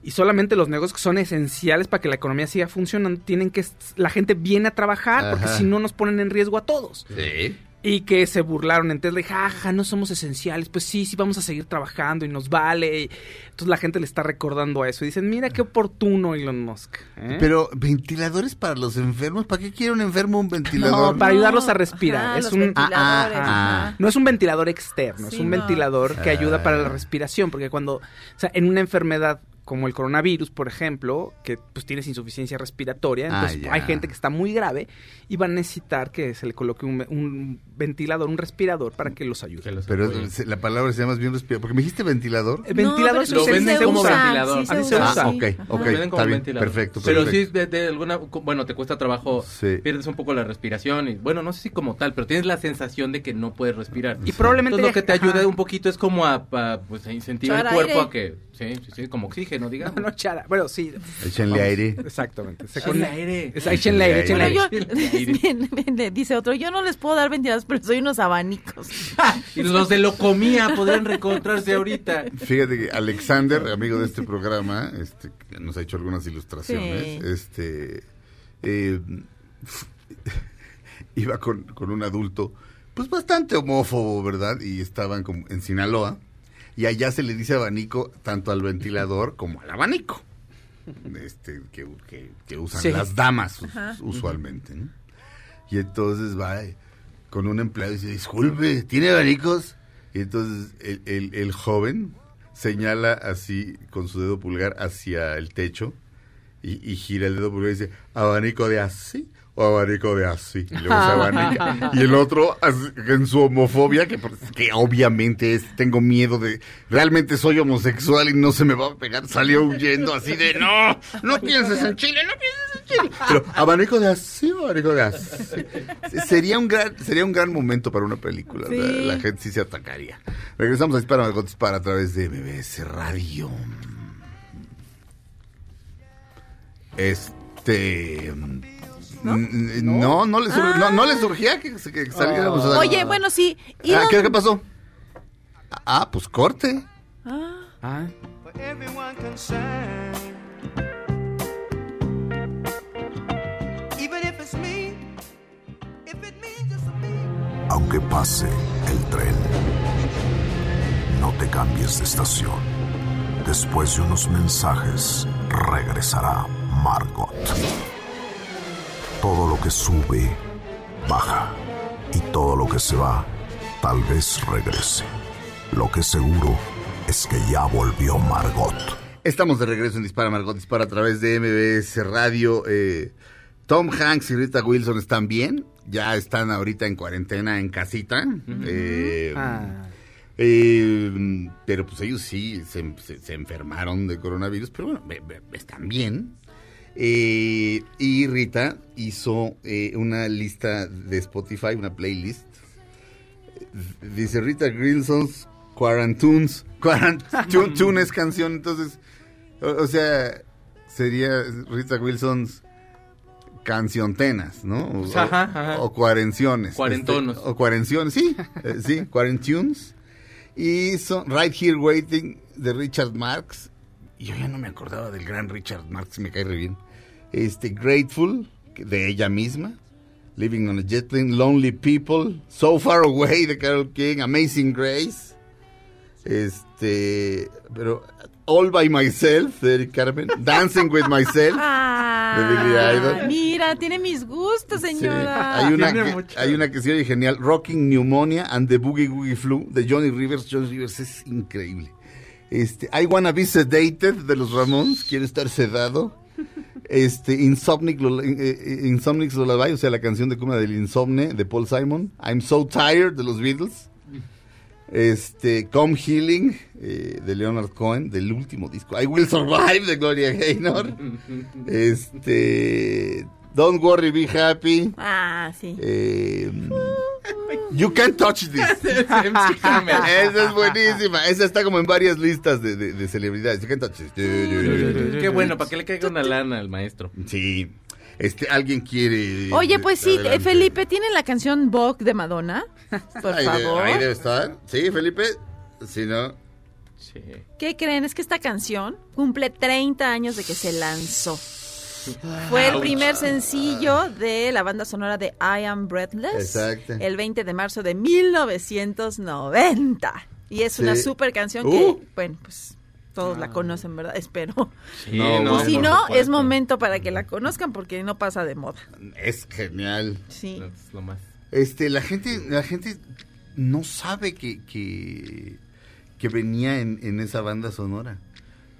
Y solamente los negocios que son esenciales para que la economía siga funcionando, tienen que, la gente viene a trabajar, porque si no nos ponen en riesgo a todos. Sí. Y que se burlaron en Tesla y jaja, no somos esenciales. Pues sí, sí, vamos a seguir trabajando y nos vale. Y entonces la gente le está recordando a eso. Y dicen, mira qué oportuno Elon Musk. ¿eh? Pero ventiladores para los enfermos, ¿para qué quiere un enfermo un ventilador? No, para ayudarlos a respirar. Ajá, es los un ventiladores, ah, ajá. ah. no es un ventilador externo, es un no. ventilador que ayuda para la Ah. respiración, porque cuando, o sea, en una enfermedad como el coronavirus, por ejemplo, que pues tienes insuficiencia respiratoria, Ah, entonces hay gente que está muy grave y va a necesitar que se le coloque un, un ventilador, un respirador para que los ayude. Que los Pero la palabra se llama más bien respirador. Porque me dijiste ventilador. El ventilador pero se Lo venden como usa. ventilador. Sí, se Así se usa. Ah, ok. Lo venden Está como bien, ventilador. perfecto, Pero perfecto. sí, de, de alguna, bueno, te cuesta trabajo, Sí. pierdes un poco la respiración. Y, bueno, no sé si como tal, pero tienes la sensación de que no puedes respirar. Y probablemente Entonces, lo que te ajá. ayuda un poquito es como a, a, pues, a incentivar el cuerpo aire. a que, sí, sí, sí, como oxígeno, digamos. No, no, chara. Bueno, sí. Échenle aire. Exactamente. Se Échenle con- aire. Es- Échenle aire, échenle aire. yo, [LAUGHS] bien, bien, le dice otro, yo no les puedo dar ventiladores, pero soy unos abanicos. [LAUGHS] Y los de Locomía podrían reencontrarse ahorita. Fíjate que Alexander, amigo de este programa, este, que nos ha hecho algunas ilustraciones, Sí. este, eh, [LAUGHS] iba con, con un adulto, pues bastante homófobo, ¿verdad? Y estaban como en Sinaloa, y allá se le dice abanico tanto al ventilador [LAUGHS] como al abanico, este, que, que- que usan Sí. las damas us- usualmente, ¿no? Y entonces va eh, con un empleado y dice, disculpe, ¿tiene abanicos? Y entonces el, el- el joven señala así con su dedo pulgar hacia el techo y, y gira el dedo pulgar y dice, abanico de así o abanico de así. Y luego se abanica. [LAUGHS] Y el otro, en su homofobia, que, que obviamente es, tengo miedo de, realmente soy homosexual y no se me va a pegar, salió huyendo así de, no, no pienses en Chile, no pienses en Chile. Pero abanico de así o abanico de así. Sería un gran, sería un gran momento para una película. Sí. La, la gente sí se atacaría. Regresamos a Dispara Margot Dispara a través de MBS Radio. Este. ¿No? No, no, le, sur- no, no le surgía que, que saliéramos a- Oye, bueno, sí. Ah, Elon- ¿qué, qué pasó? Ah, pues corte. Ah, Ah, aunque pase el tren. No te cambies de estación. Después de unos mensajes, regresará Margot. Todo lo que sube, baja. Y todo lo que se va, tal vez regrese. Lo que seguro es que ya volvió Margot. Estamos de regreso en Dispara Margot Dispara a través de MBS Radio. Eh, Tom Hanks y Rita Wilson están bien. Ya están ahorita en cuarentena en casita. Eh, Ah. eh, pero pues ellos sí se, se- se enfermaron de coronavirus. Pero bueno, están bien. Eh, y Rita hizo una lista de Spotify, una playlist. Dice Rita Wilson's Quarantunes. Quarantunes [LAUGHS] canción. Entonces, o, o sea, sería Rita Wilson's canciontenas, ¿no? O, Ajá, ajá. o cuarenciones. Cuarentonos. Este, o cuarenciones, sí. eh, sí, cuarentunes. Y son Right Here Waiting de Richard Marx. Yo ya no me acordaba del gran Richard Marx, me cae re bien. Este, Grateful, de ella misma. Living on a Jet Plane, Lonely People, So Far Away de Carol King, Amazing Grace. Este, pero All by Myself de Eric Carmen, Dancing with Myself Ah, de Billy Idol. Mira, tiene mis gustos, Sí, señora. hay, una que, mucho. hay una que se oye genial, Rocking Pneumonia and the Boogie Woogie Flu de Johnny Rivers. Johnny Rivers es increíble. Este, I Wanna Be Sedated de los Ramones, quiero estar sedado. Este, Insomnic, eh, eh, Insomnic's Lullaby, o sea, la canción de cuna del insomne de Paul Simon. I'm So Tired de los Beatles. Este, Come Healing eh, de Leonard Cohen, del último disco. I Will Survive de Gloria Gaynor. [LAUGHS] Este, Don't Worry, Be Happy. Ah, sí. Eh, you Can't Touch This. [LAUGHS] [LAUGHS] Esa es buenísima. Esa está como en varias listas de, de- de celebridades. You Can't Touch This. Qué bueno, para que le caiga una lana al maestro. Sí. Este, alguien quiere. Oye, pues sí, Adelante. eh, Felipe, ¿tienen la canción Vogue de Madonna? [LAUGHS] Por Ahí, de- favor. ahí debe estar. Sí, Felipe. Si no. Sí. ¿Qué creen? Es que esta canción cumple 30 años de que se lanzó. Fue el primer sencillo de la banda sonora de I Am Breathless. Exacto. El 20 de marzo de 1990. Y es una Sí. super canción Uh. que, bueno, pues todos la conocen, ¿verdad? [LAUGHS] Espero. Sí, No, no, y si no, supuesto. es momento para que la conozcan porque no pasa de moda. Es genial. Sí. Es lo más. Este, la gente, la gente no sabe que, que, que venía en, en esa banda sonora.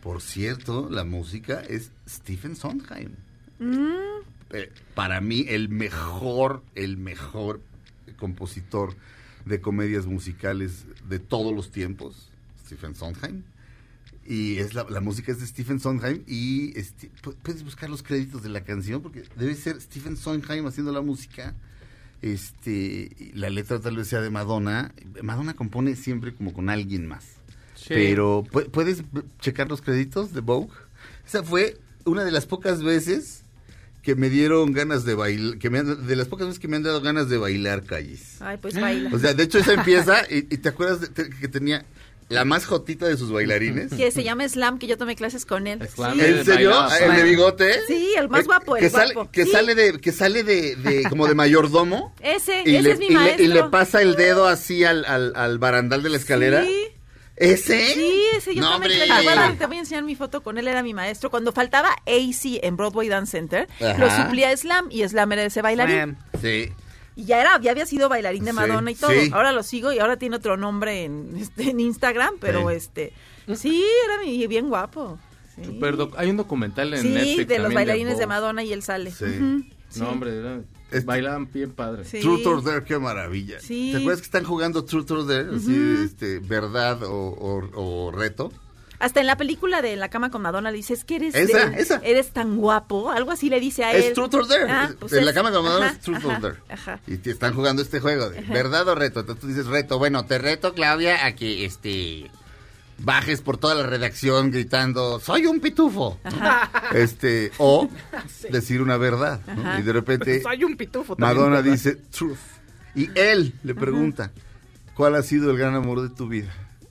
Por cierto, la música es Stephen Sondheim. Eh, para mí, el mejor, el mejor compositor de comedias musicales de todos los tiempos, Stephen Sondheim. Y es la, la música es de Stephen Sondheim y este, pu- puedes buscar los créditos de la canción porque debe ser Stephen Sondheim haciendo la música. Este, la letra tal vez sea de Madonna. Madonna compone siempre como con alguien más. Sí. Pero pu- puedes checar los créditos de Vogue. Esa fue una de las pocas veces que me dieron ganas de bailar, que me han- de las pocas veces que me han dado ganas de bailar calles. Ay, pues baila. O sea, de hecho esa empieza y, y te acuerdas de- te- que tenía la más jotita de sus bailarines. que se llama Slam, que yo tomé clases con él. Slam. Sí. ¿En serio? ¿El de Slam. bigote? Sí, el más Eh, guapo, el que sale, guapo. que Sí. sale de que sale de, de- como de mayordomo [LAUGHS] Ese, y ese le, es mi y le- maestro. y le pasa el dedo así al, al, al barandal de la escalera. Sí. ¿Ese? Sí, ese yo No, también hombre. te voy, a dar- te voy a enseñar mi foto con él, era mi maestro. Cuando faltaba AC en Broadway Dance Center, Ajá. lo suplía Slam y Slam era ese bailarín. Sí. Y ya era, ya había sido bailarín de Sí, Madonna y todo. sí. Ahora lo sigo y ahora tiene otro nombre en, este, en Instagram, pero Sí. este, sí, era mi- bien guapo. Hay un documental en Sí, Netflix de los bailarines de. Madonna y él sale. Sí. No, hombre, era- Este- bailaban bien padre. Sí. Truth or Dare, qué maravilla. Sí. ¿Te acuerdas que están jugando Truth or Dare? Así, este, verdad o, o- o reto. Hasta en la película de En la cama con Madonna le dice, es que eres, Esa, de- esa. eres tan guapo. Algo así le dice a él. Es Truth or Dare. Ah, pues en la cama con Madonna ajá, es Truth ajá, or Dare. Ajá. Y te están jugando este juego de verdad o reto. Entonces tú dices reto. Bueno, te reto, Claudia, a que este bajes por toda la redacción gritando, soy un pitufo. [LAUGHS] Este, o decir una verdad. ¿no? Ajá. Y de repente [LAUGHS] Soy un pitufo también, Madonna ¿verdad? dice truth. Y él le pregunta, ¿cuál ha sido el gran amor de tu vida?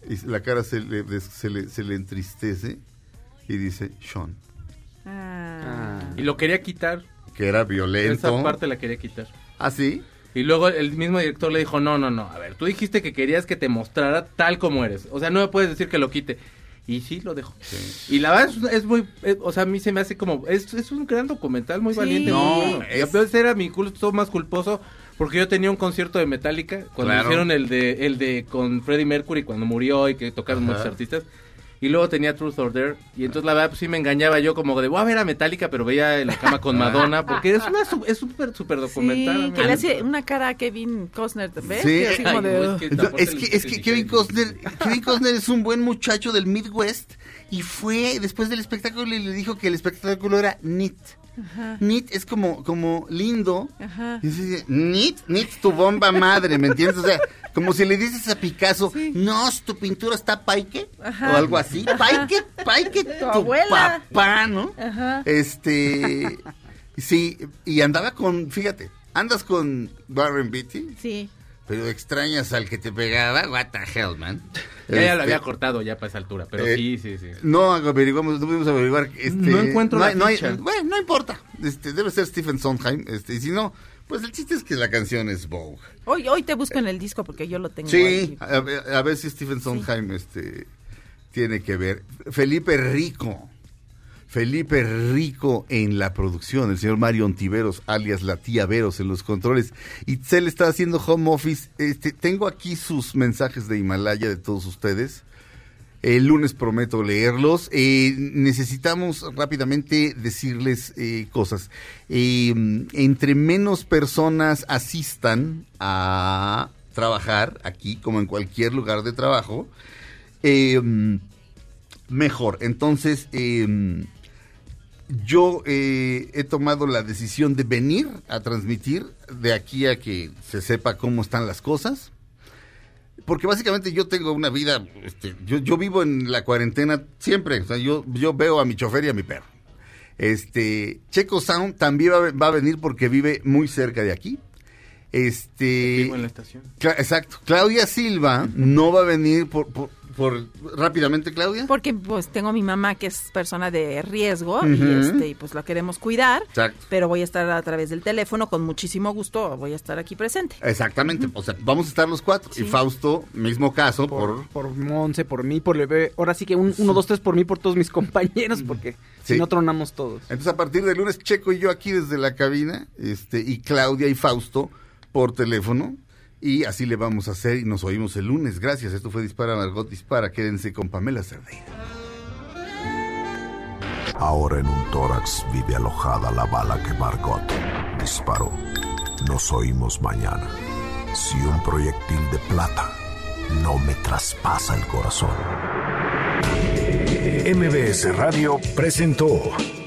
Y la cara se le, se le, se le entristece y dice, Sean, Ah. Y lo quería quitar. que era violento. Esa parte la quería quitar. ¿Ah, sí? Y luego el mismo director le dijo, no, no, no, a ver, tú dijiste que querías que te mostrara tal como eres. O sea, no me puedes decir que lo quite. Y sí, lo dejó. Y la verdad es, es muy, o sea, a mí se me hace como, es, es un gran documental, muy Sí. valiente. No, muy bueno. es- Y a veces era mi culto más culposo porque yo tenía un concierto de Metallica cuando Claro. hicieron el de, el de con Freddie Mercury cuando murió y que tocaron Ajá. muchos artistas. Y luego tenía Truth or Dare. Y entonces la verdad pues sí me engañaba yo como de voy a ver a Metallica, pero veía en la cama con Madonna. Porque es una su- es súper, súper documental. Sí, que le hace una cara a Kevin Costner, ¿ves? Sí. Así como es que- es que, es que Kevin Costner, Kevin Costner es un buen muchacho del Midwest y fue después del espectáculo y le dijo que el espectáculo era neat. Ajá. Neat es como, como lindo. Ajá. Y dice, neat, neat tu bomba madre, ¿me entiendes? O sea, como si le dices a Picasso, no, tu pintura está paique, Ajá. o algo así. Paique, paique tu, abuela. papá, ¿no? Ajá. Este, sí, y andaba con, fíjate, andas con Warren Beatty, Sí. pero extrañas al que te pegaba, what the hell, man. Ya, ya Este, lo había cortado ya para esa altura, pero eh, sí, sí, sí. No averiguamos, no pudimos averiguar. Este, No encuentro no la no hay- bueno, no importa. Este, debe ser Stephen Sondheim. Este, y si no, pues el chiste es que la canción es Vogue. Hoy, hoy te busco en el disco porque yo lo tengo Sí, aquí. a, ver- a ver si Stephen Sondheim este, tiene que ver. Felipe Rico. Felipe Rico en la producción, el señor Mario Ontiveros, alias la tía Veros en los controles. Itzel está haciendo home office. Este, tengo aquí sus mensajes de Himalaya de todos ustedes. El lunes prometo leerlos. Eh, necesitamos rápidamente decirles eh, cosas. Eh, entre menos personas asistan a trabajar aquí, como en cualquier lugar de trabajo, mejor. Entonces, yo eh, he tomado la decisión de venir a transmitir de aquí a que se sepa cómo están las cosas. Porque básicamente yo tengo una vida, este, yo, yo vivo en la cuarentena siempre, o sea, yo, yo veo a mi chofer y a mi perro. Este, Checo Sound también va, a- va a venir porque vive muy cerca de aquí. Este, Vivo en la estación. Cla- exacto. Claudia Silva no va a venir por, por, por- rápidamente, Claudia. Porque pues tengo a mi mamá que es persona de riesgo y este y pues la queremos cuidar, Exacto. pero voy a estar a través del teléfono con muchísimo gusto, voy a estar aquí presente. Exactamente. O sea, vamos a estar los cuatro. Y Fausto, mismo caso, por, Por Monse, por mí, por Lebe. Ahora sí que un, uno, dos, tres por mí, por todos mis [LAUGHS] compañeros, porque Sí. si no tronamos todos. Entonces, a partir del lunes, Checo y yo aquí desde la cabina, este, y Claudia y Fausto por teléfono. Y así le vamos a hacer y nos oímos el lunes. Gracias. Esto fue Dispara Margot Dispara. Quédense con Pamela Cerdeira. Ahora en un tórax vive alojada la bala que Margot disparó. Nos oímos mañana. Si un proyectil de plata no me traspasa el corazón. MBS Radio presentó